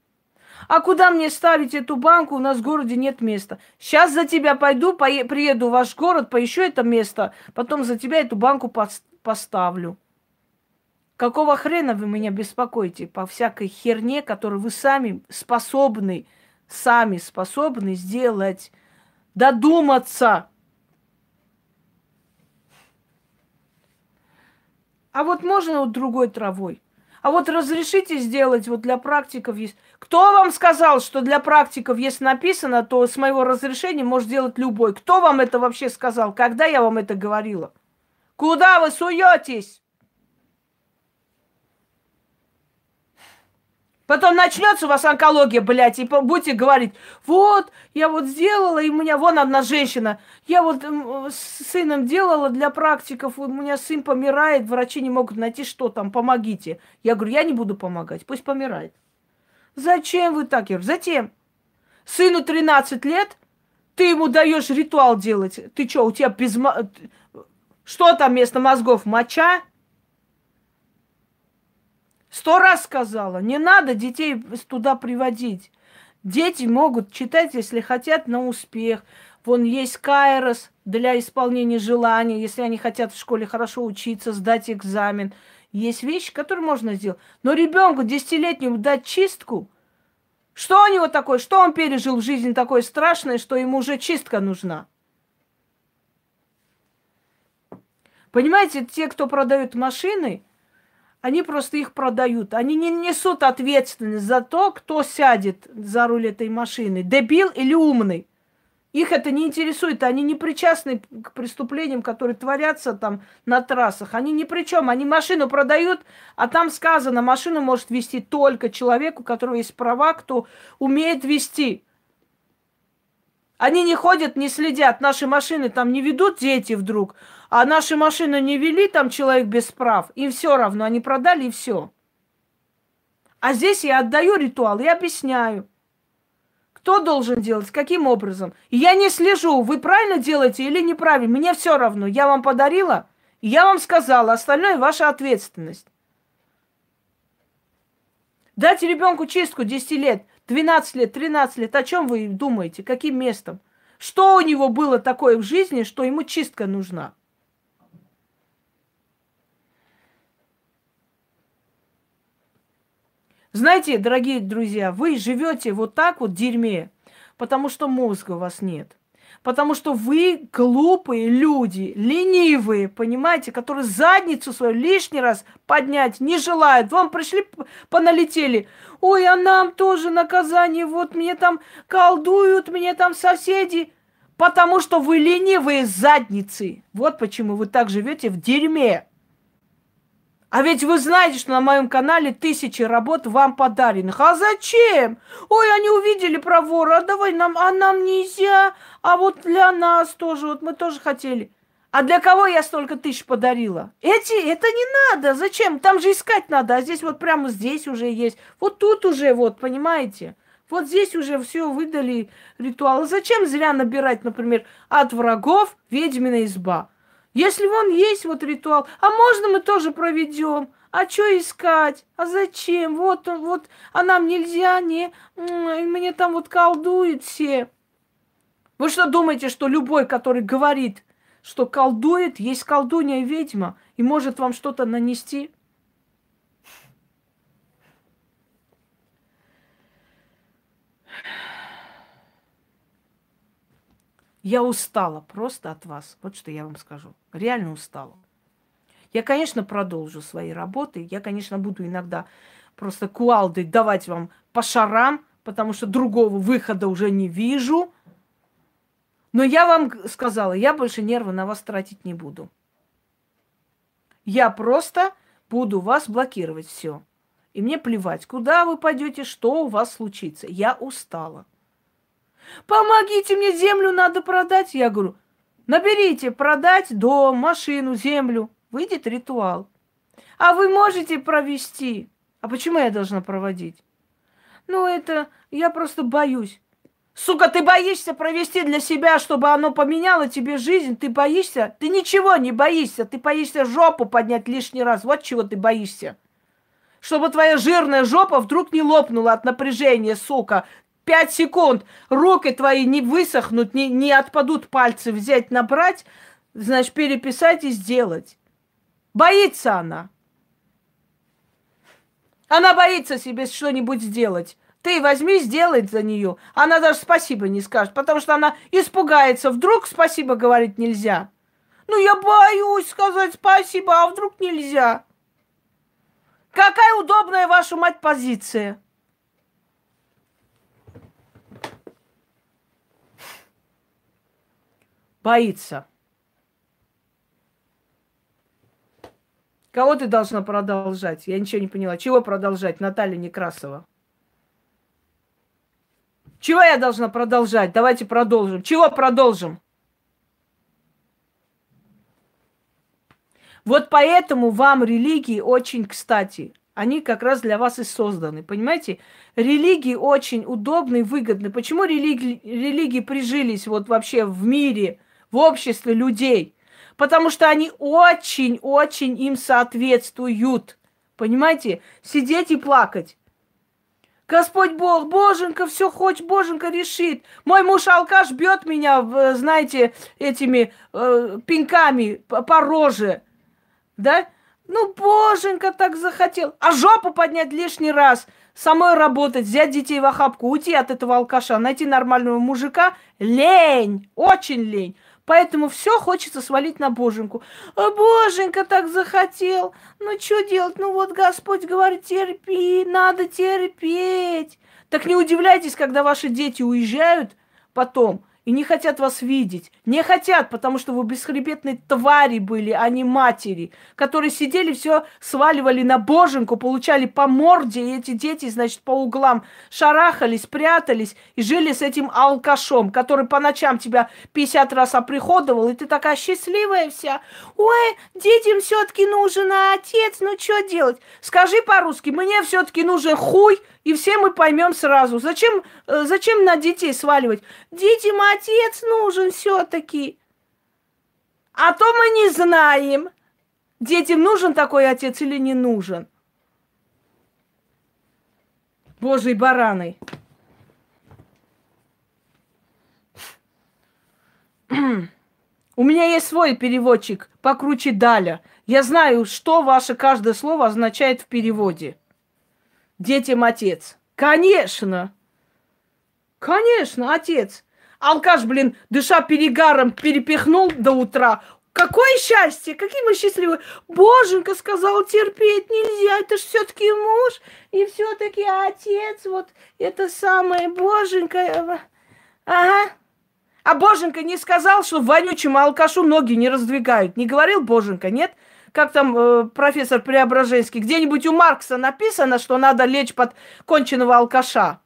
А куда мне ставить эту банку? У нас в городе нет места. Сейчас за тебя пойду, пое- приеду в ваш город, поищу это место, потом за тебя эту банку поставлю. Какого хрена вы меня беспокоите по всякой херне, которую вы сами способны, сами способны сделать, додуматься? А вот можно вот другой травой. А вот разрешите сделать вот для практиков есть. Кто вам сказал, что для практиков, если написано, то с моего разрешения может делать любой? Кто вам это вообще сказал? Когда я вам это говорила? Куда вы суетесь? Потом начнется у вас онкология, блядь, и будете говорить, вот, я вот сделала, и у меня вон одна женщина, я вот с сыном делала для практиков, у меня сын помирает, врачи не могут найти, что там, помогите. Я говорю, я не буду помогать, пусть помирает. Зачем вы так? Говорю, затем. Сыну 13 лет, ты ему даешь ритуал делать. Ты что, у тебя без... Что там вместо мозгов? Моча? Сто раз сказала, не надо детей туда приводить. Дети могут читать, если хотят, на успех. Вон есть Кайрос для исполнения желаний, если они хотят в школе хорошо учиться, сдать экзамен. Есть вещи, которые можно сделать. Но ребенку десятилетнему дать чистку, что у него такое, что он пережил в жизни такое страшное, что ему уже чистка нужна? Понимаете, те, кто продают машины, они просто их продают. Они не несут ответственность за то, кто сядет за руль этой машины. Дебил или умный. Их это не интересует. Они не причастны к преступлениям, которые творятся там на трассах. Они ни при чем. Они машину продают, а там сказано, машину может вести только человеку, у которого есть права, кто умеет вести. Они не ходят, не следят. Наши машины там не ведут дети вдруг. А наши машины не вели, там человек без прав. Им все равно, они продали и все. А здесь я отдаю ритуал и объясняю. Кто должен делать, каким образом. Я не слежу, вы правильно делаете или неправильно. Мне все равно. Я вам подарила, я вам сказала, остальное ваша ответственность. Дайте ребенку чистку 10 лет, 12 лет, 13 лет. О чем вы думаете? Каким местом? Что у него было такое в жизни, что ему чистка нужна? Знаете, дорогие друзья, вы живете вот так вот в дерьме, потому что мозга у вас нет. Потому что вы глупые люди, ленивые, понимаете, которые задницу свою лишний раз поднять не желают. Вам пришли, поналетели. Ой, а нам тоже наказание. Вот мне там колдуют, мне там соседи. Потому что вы ленивые задницы. Вот почему вы так живете в дерьме. А ведь вы знаете, что на моем канале тысячи работ вам подаренных. А зачем? Ой, они увидели про вора, а давай нам, а нам нельзя, а вот для нас тоже, вот мы тоже хотели. А для кого я столько тысяч подарила? Эти, это не надо, зачем? Там же искать надо, а здесь вот прямо здесь уже есть. Вот тут уже вот, понимаете? Вот здесь уже все выдали ритуалы. Зачем зря набирать, например, от врагов ведьмина изба? Если вон есть вот ритуал, а можно мы тоже проведем? А что искать? А зачем? Вот вот, а нам нельзя, не, мне там вот колдует все. Вы что думаете, что любой, который говорит, что колдует, есть колдунья и ведьма, и может вам что-то нанести? Я устала просто от вас. Вот что я вам скажу. Реально устала. Я, конечно, продолжу свои работы. Я, конечно, буду иногда просто куалды давать вам по шарам, потому что другого выхода уже не вижу. Но я вам сказала, я больше нервы на вас тратить не буду. Я просто буду вас блокировать все. И мне плевать, куда вы пойдете, что у вас случится. Я устала. Помогите мне, землю надо продать. Я говорю, наберите, продать дом, машину, землю. Выйдет ритуал. А вы можете провести. А почему я должна проводить? Ну, это я просто боюсь. Сука, ты боишься провести для себя, чтобы оно поменяло тебе жизнь? Ты боишься? Ты ничего не боишься. Ты боишься жопу поднять лишний раз. Вот чего ты боишься. Чтобы твоя жирная жопа вдруг не лопнула от напряжения, сука пять секунд руки твои не высохнут, не, не отпадут пальцы взять, набрать, значит, переписать и сделать. Боится она. Она боится себе что-нибудь сделать. Ты возьми, сделай за нее. Она даже спасибо не скажет, потому что она испугается. Вдруг спасибо говорить нельзя. Ну, я боюсь сказать спасибо, а вдруг нельзя. Какая удобная ваша мать позиция. Боится. Кого ты должна продолжать? Я ничего не поняла. Чего продолжать, Наталья Некрасова? Чего я должна продолжать? Давайте продолжим. Чего продолжим? Вот поэтому вам религии очень кстати. Они как раз для вас и созданы. Понимаете? Религии очень удобны и выгодны. Почему религии, религии прижились вот вообще в мире? В обществе людей, потому что они очень-очень им соответствуют. Понимаете? Сидеть и плакать. Господь Бог, Боженька, все хочет, Боженька решит. Мой муж алкаш бьет меня, знаете, этими э, пинками по, по роже. Да? Ну, Боженька так захотел. А жопу поднять лишний раз, самой работать, взять детей в охапку, уйти от этого алкаша, найти нормального мужика. Лень, очень лень. Поэтому все хочется свалить на Боженьку. А Боженька так захотел. Ну, что делать? Ну, вот Господь говорит, терпи, надо терпеть. Так не удивляйтесь, когда ваши дети уезжают потом – и не хотят вас видеть. Не хотят, потому что вы бесхребетные твари были, а не матери, которые сидели, все сваливали на боженку, получали по морде, и эти дети, значит, по углам шарахались, прятались и жили с этим алкашом, который по ночам тебя 50 раз оприходовал, и ты такая счастливая вся. Ой, детям все-таки нужен отец, ну что делать? Скажи по-русски, мне все-таки нужен хуй, и все мы поймем сразу. Зачем, э, зачем на детей сваливать? Детям отец нужен все-таки. А то мы не знаем, детям нужен такой отец или не нужен. Божий бараны. (clears throat) У меня есть свой переводчик покруче Даля. Я знаю, что ваше каждое слово означает в переводе детям отец? Конечно. Конечно, отец. Алкаш, блин, дыша перегаром, перепихнул до утра. Какое счастье! Какие мы счастливые! Боженька сказал, терпеть нельзя, это ж все-таки муж, и все-таки отец, вот это самое, Боженька. Ага. А Боженька не сказал, что вонючему алкашу ноги не раздвигают. Не говорил Боженька, нет? Как там э, профессор Преображенский, где-нибудь у Маркса написано, что надо лечь под конченого алкаша.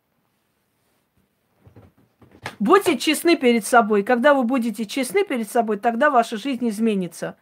Будьте честны перед собой. Когда вы будете честны перед собой, тогда ваша жизнь изменится.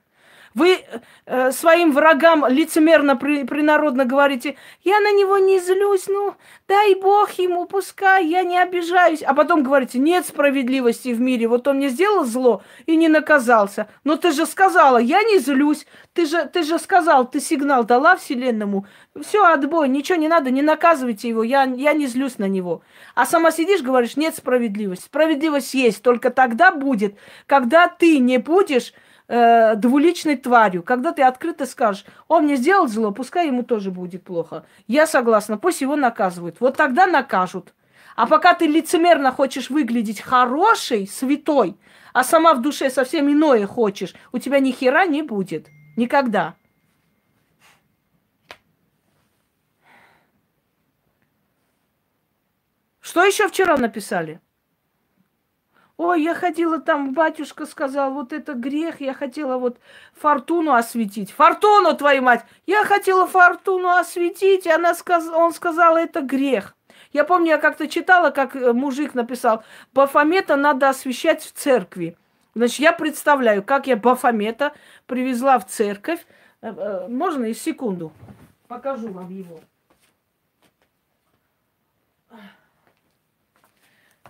Вы э, своим врагам лицемерно при, принародно говорите, я на него не злюсь, ну дай Бог ему, пускай, я не обижаюсь. А потом говорите, нет справедливости в мире, вот он мне сделал зло и не наказался. Но ты же сказала, я не злюсь, ты же, ты же сказал, ты сигнал дала Вселенному. Все, отбой, ничего не надо, не наказывайте его, я, я не злюсь на него. А сама сидишь, говоришь, нет справедливости. Справедливость есть, только тогда будет, когда ты не будешь э, двуличной тварью. Когда ты открыто скажешь, он мне сделал зло, пускай ему тоже будет плохо. Я согласна, пусть его наказывают. Вот тогда накажут. А пока ты лицемерно хочешь выглядеть хорошей, святой, а сама в душе совсем иное хочешь, у тебя ни хера не будет. Никогда. Что еще вчера написали? Ой, я ходила там, батюшка сказал, вот это грех, я хотела вот фортуну осветить. Фортуну, твою мать! Я хотела фортуну осветить, и она сказ... он сказал, это грех. Я помню, я как-то читала, как э, мужик написал, Бафомета надо освещать в церкви. Значит, я представляю, как я Бафомета привезла в церковь. Э, э, можно и секунду? Покажу вам его.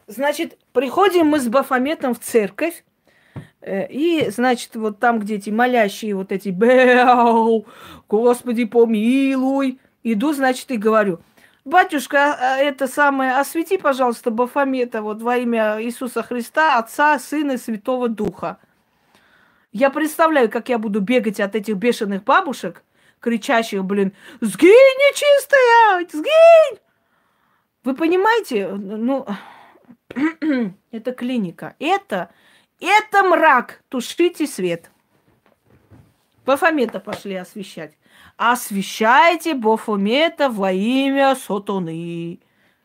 Значит, приходим мы с Бафометом в церковь, э, и, значит, вот там, где эти молящие, вот эти «Бэу! Господи, помилуй!» Иду, значит, и говорю, «Батюшка, а, это самое, освети, пожалуйста, Бафомета вот во имя Иисуса Христа, Отца, Сына и Святого Духа». Я представляю, как я буду бегать от этих бешеных бабушек, кричащих, блин, «Сгинь, нечистая! Сгинь!» Вы понимаете? Ну, (clears throat) это клиника. Это, это мрак. Тушите свет. Бафомета пошли освещать. Освещайте Бафомета во имя Сотоны,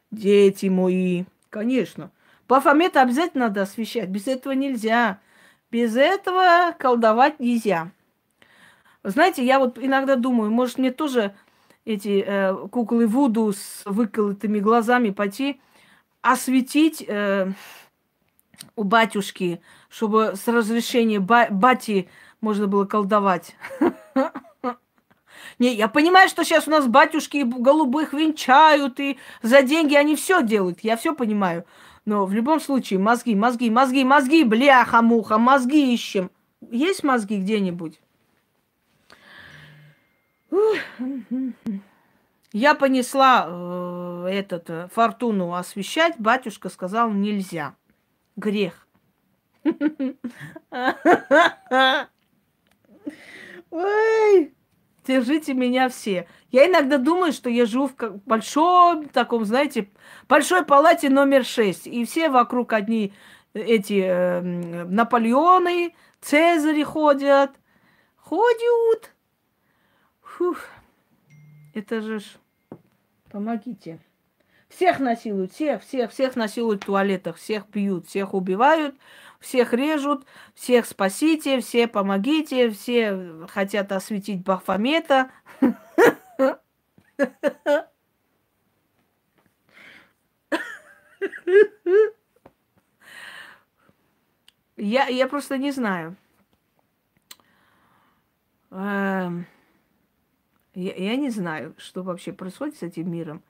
дети мои. Конечно. Бафомета обязательно надо освещать. Без этого нельзя. Без этого колдовать нельзя. Знаете, я вот иногда думаю, может мне тоже эти э, куклы Вуду с выколотыми глазами пойти осветить э, у батюшки, чтобы с разрешения ба- бати можно было колдовать. (laughs) Не, я понимаю, что сейчас у нас батюшки голубых венчают, и за деньги они все делают. Я все понимаю. Но в любом случае, мозги, мозги, мозги, мозги, бляха-муха, мозги ищем. Есть мозги где-нибудь? Я понесла э, этот э, фортуну освещать, батюшка сказал нельзя. Грех. Ой, держите меня все. Я иногда думаю, что я живу в большом таком, знаете, большой палате номер шесть. И все вокруг одни эти э, Наполеоны, Цезари ходят. Ходят. Фух. Это же ж... Помогите. Всех насилуют, всех, всех, всех насилуют в туалетах, всех пьют, всех убивают, всех режут, всех спасите, все помогите, все хотят осветить Бахфамета. Я, я просто не знаю. Я, я не знаю, что вообще происходит с этим миром.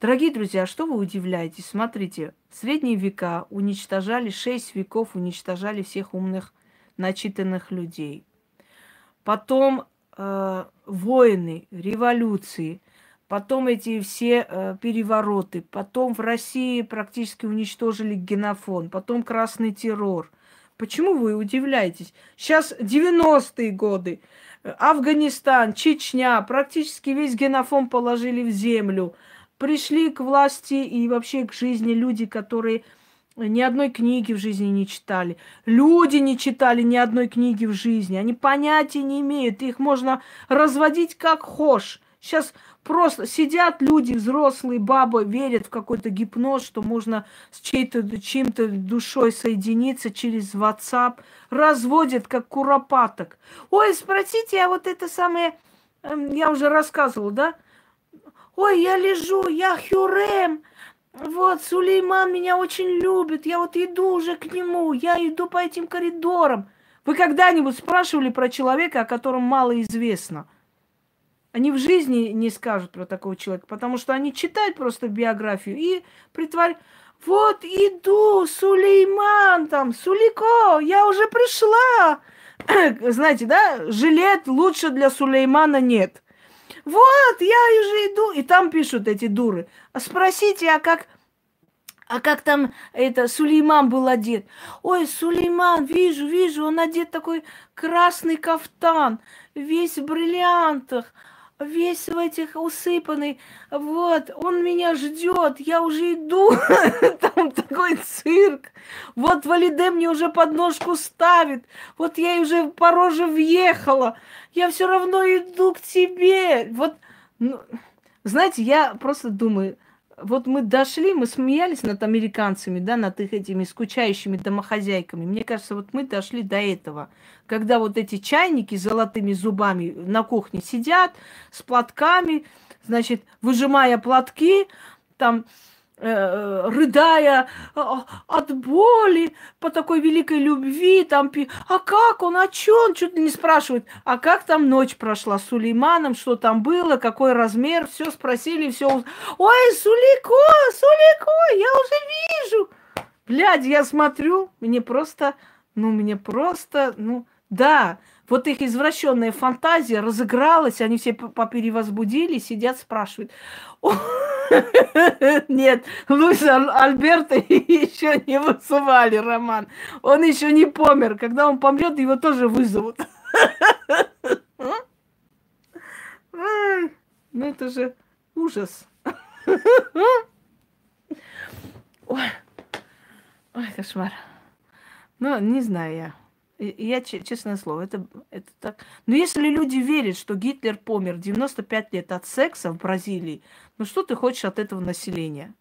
Дорогие друзья, что вы удивляетесь? Смотрите, в средние века уничтожали, шесть веков уничтожали всех умных, начитанных людей. Потом э, войны, революции, потом эти все э, перевороты, потом в России практически уничтожили генофон, потом красный террор. Почему вы удивляетесь? Сейчас 90-е годы, Афганистан, Чечня, практически весь генофон положили в землю – пришли к власти и вообще к жизни люди, которые ни одной книги в жизни не читали. Люди не читали ни одной книги в жизни. Они понятия не имеют. Их можно разводить как хошь. Сейчас просто сидят люди, взрослые бабы, верят в какой-то гипноз, что можно с чьей-то, чьим-то душой соединиться через WhatsApp. Разводят, как куропаток. Ой, спросите, а вот это самое, эм, я уже рассказывала, да? ой, я лежу, я Хюрем, вот, Сулейман меня очень любит, я вот иду уже к нему, я иду по этим коридорам. Вы когда-нибудь спрашивали про человека, о котором мало известно? Они в жизни не скажут про такого человека, потому что они читают просто биографию и притворяют. Вот иду, Сулейман там, Сулико, я уже пришла. (clears throat) Знаете, да, жилет лучше для Сулеймана нет. Вот, я уже иду. И там пишут эти дуры. А спросите, а как, а как там это Сулейман был одет? Ой, Сулейман, вижу, вижу, он одет такой красный кафтан, весь в бриллиантах весь в этих усыпанный. Вот, он меня ждет, я уже иду. (laughs) Там такой цирк. Вот Валиде мне уже подножку ставит. Вот я уже по роже въехала. Я все равно иду к тебе. Вот, ну, знаете, я просто думаю, вот мы дошли, мы смеялись над американцами, да, над их этими скучающими домохозяйками. Мне кажется, вот мы дошли до этого, когда вот эти чайники с золотыми зубами на кухне сидят с платками, значит, выжимая платки, там рыдая э, от боли по такой великой любви, там, а как он, а чё он, чуть ли не спрашивает, а как там ночь прошла с Сулейманом, что там было, какой размер, все спросили, все, ой, Сулико, Сулико, я уже вижу. Блядь, я смотрю, мне просто, ну, мне просто, ну, да, вот их извращенная фантазия разыгралась, они все поперевозбудили, сидят, спрашивают. (laughs) Нет, Луис Альберта (laughs) еще не вызывали, Роман. Он еще не помер. Когда он помрет, его тоже вызовут. (laughs) Ну это же ужас. Ой кошмар. Ну, не знаю я. Я, честное слово, это, это так. Но если люди верят, что Гитлер помер 95 лет от секса в Бразилии, ну что ты хочешь от этого населения?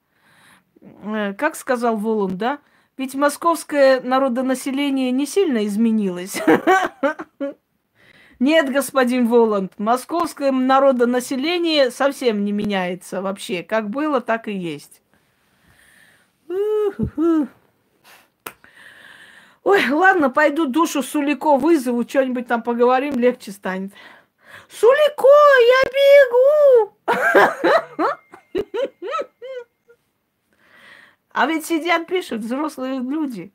Э, как сказал Волан, да? Ведь московское народонаселение не сильно изменилось. (laughs) Нет, господин Воланд, московское народонаселение совсем не меняется вообще. Как было, так и есть. Ой, ладно, пойду душу Сулико вызову, что-нибудь там поговорим, легче станет. Сулико, я бегу! А ведь сидят, пишут взрослые люди.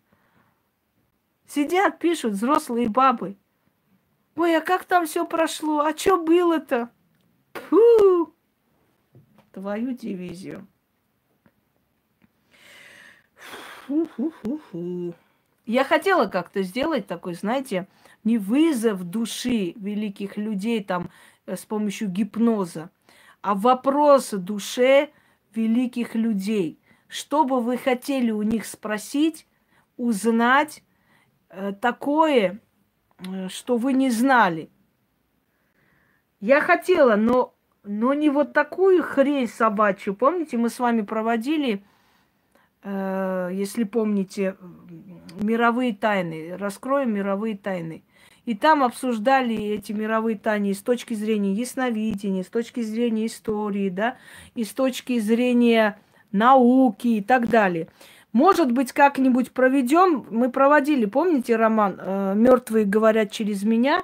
Сидят, пишут взрослые бабы. Ой, а как там все прошло? А что было-то? твою дивизию. Фу-фу-фу-фу. Я хотела как-то сделать такой, знаете, не вызов души великих людей там э, с помощью гипноза, а вопрос душе великих людей. Что бы вы хотели у них спросить, узнать э, такое, э, что вы не знали? Я хотела, но, но не вот такую хрень собачью. Помните, мы с вами проводили, если помните, мировые тайны. Раскроем мировые тайны. И там обсуждали эти мировые тайны с точки зрения ясновидения, с точки зрения истории, да, и с точки зрения науки и так далее. Может быть, как-нибудь проведем. Мы проводили, помните, роман э, Мертвые говорят через меня,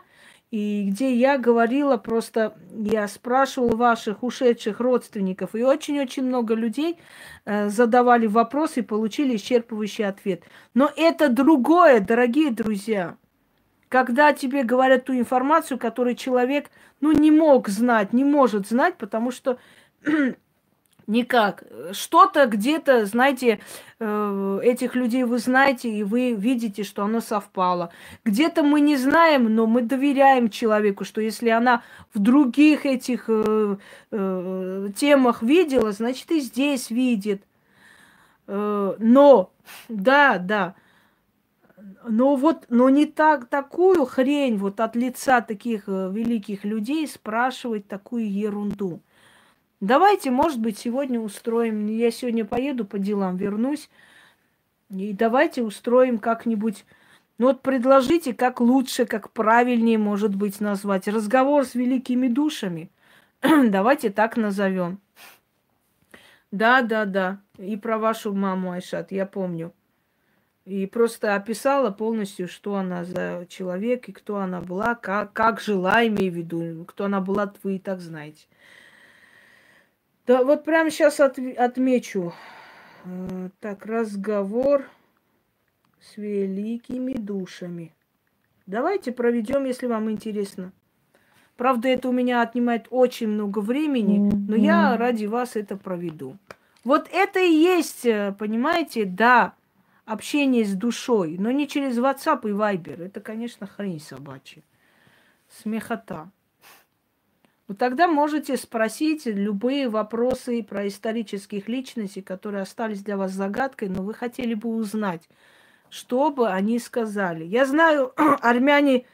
и где я говорила просто, я спрашивала ваших ушедших родственников, и очень-очень много людей э, задавали вопросы и получили исчерпывающий ответ. Но это другое, дорогие друзья. Когда тебе говорят ту информацию, которую человек, ну, не мог знать, не может знать, потому что (clears throat) Никак. Что-то где-то, знаете, э, этих людей вы знаете, и вы видите, что оно совпало. Где-то мы не знаем, но мы доверяем человеку, что если она в других этих э, э, темах видела, значит и здесь видит. Но, да, да. Но вот, но не так, такую хрень вот от лица таких великих людей спрашивать такую ерунду. Давайте, может быть, сегодня устроим. Я сегодня поеду по делам, вернусь. И давайте устроим как-нибудь. Ну вот предложите, как лучше, как правильнее, может быть, назвать. Разговор с великими душами. (clears throat) давайте так назовем. Да, да, да. И про вашу маму, Айшат, я помню. И просто описала полностью, что она за человек и кто она была, как, как жила, имею в виду, кто она была, вы и так знаете. Да, вот прямо сейчас от, отмечу. Э, так, разговор с великими душами. Давайте проведем, если вам интересно. Правда, это у меня отнимает очень много времени, но я ради вас это проведу. Вот это и есть, э, понимаете, да, общение с душой, но не через WhatsApp и Viber. Это, конечно, хрень собачья. Смехота. Вот тогда можете спросить любые вопросы про исторических личностей, которые остались для вас загадкой, но вы хотели бы узнать, что бы они сказали. Я знаю, (clears throat) армяне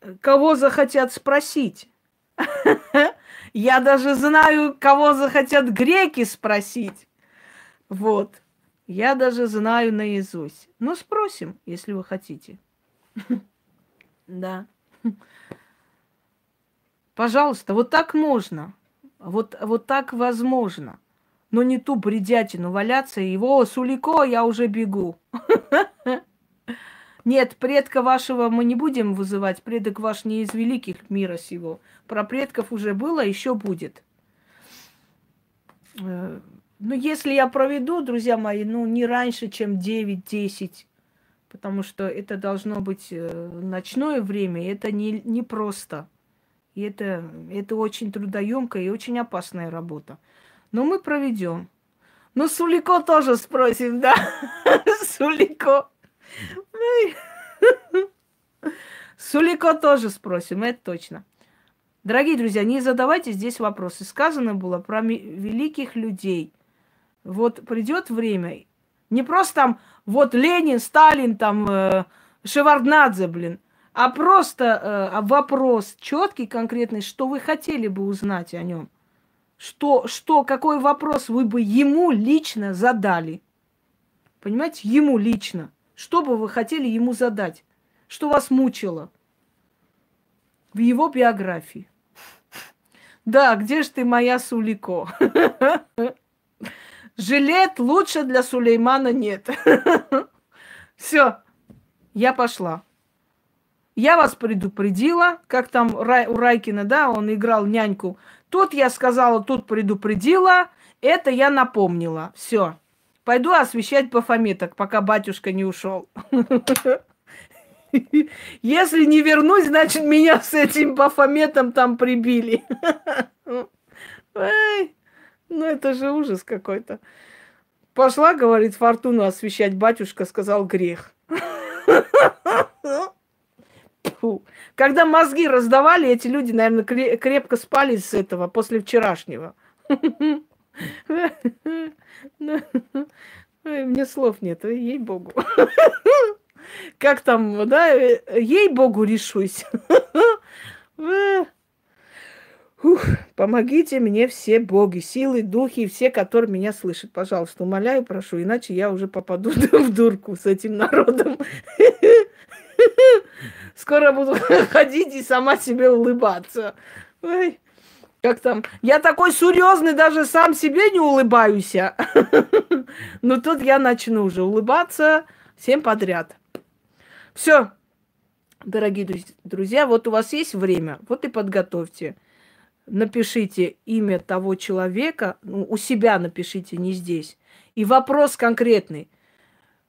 э, кого захотят спросить. (laughs) Я даже знаю, кого захотят греки спросить. Вот. Я даже знаю наизусть. Ну, спросим, если вы хотите. (laughs) Да. (laughs) Пожалуйста, вот так можно. Вот, вот так возможно. Но не ту бредятину валяться и его Сулико, я уже бегу. (laughs) Нет, предка вашего мы не будем вызывать. Предок ваш не из великих мира сего. Про предков уже было, еще будет. Э, ну, если я проведу, друзья мои, ну, не раньше, чем 9-10, потому что это должно быть э, ночное время, это не, не просто. И это, это очень трудоемкая и очень опасная работа. Но мы проведем. Ну, Сулико тоже спросим, да? (laughs) Сулико. Сулико тоже спросим, это точно. Дорогие друзья, не задавайте здесь вопросы. Сказано было про великих людей. Вот придет время, не просто там, вот Ленин, Сталин, там, э, Шеварднадзе, блин а просто э, вопрос четкий, конкретный, что вы хотели бы узнать о нем. Что, что, какой вопрос вы бы ему лично задали? Понимаете, ему лично. Что бы вы хотели ему задать? Что вас мучило в его биографии? (laughs) Да, где же ты, моя Сулико? (laughs) Жилет лучше для Сулеймана нет. (laughs) Все, я пошла. Я вас предупредила, как там у Райкина, да, он играл няньку. Тут я сказала, тут предупредила, это я напомнила. Все. Пойду освещать Бафометок, пока батюшка не ушел. (laughs) Если не вернусь, значит, меня с этим Бафометом там прибили. (laughs) Ну, это же ужас какой-то. Пошла, говорит, фортуну освещать, батюшка сказал грех. (laughs) Фу. Когда мозги раздавали, эти люди, наверное, крепко спали с этого после вчерашнего. Мне слов нет, ей-богу. Как там, да, ей-богу решусь. Ух, помогите мне все боги, силы, духи, все, которые меня слышат. Пожалуйста, умоляю, прошу, иначе я уже попаду (laughs) в дурку с этим народом. Скоро буду (laughs) ходить и сама себе улыбаться. Ой, как там? Я такой серьезный, даже сам себе не улыбаюсь. (laughs) Но тут я начну уже улыбаться всем подряд. Все, дорогие друзья, вот у вас есть время, вот и подготовьте напишите имя того человека, ну, у себя напишите, не здесь. И вопрос конкретный.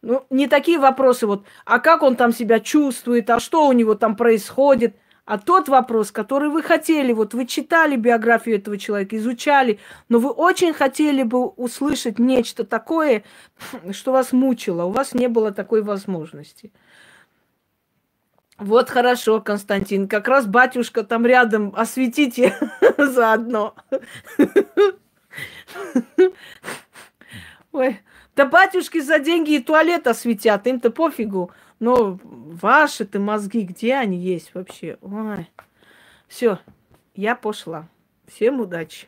Ну, не такие вопросы вот, а как он там себя чувствует, а что у него там происходит, а тот вопрос, который вы хотели, вот вы читали биографию этого человека, изучали, но вы очень хотели бы услышать нечто такое, (sniffs) что вас мучило, у вас не было такой возможности. Вот хорошо, Константин. Как раз батюшка там рядом. Осветите (laughs) заодно. (laughs) Ой, да батюшки за деньги и туалет осветят, им-то пофигу. Но ваши-то мозги, где они есть вообще? Ой. Все, я пошла. Всем удачи.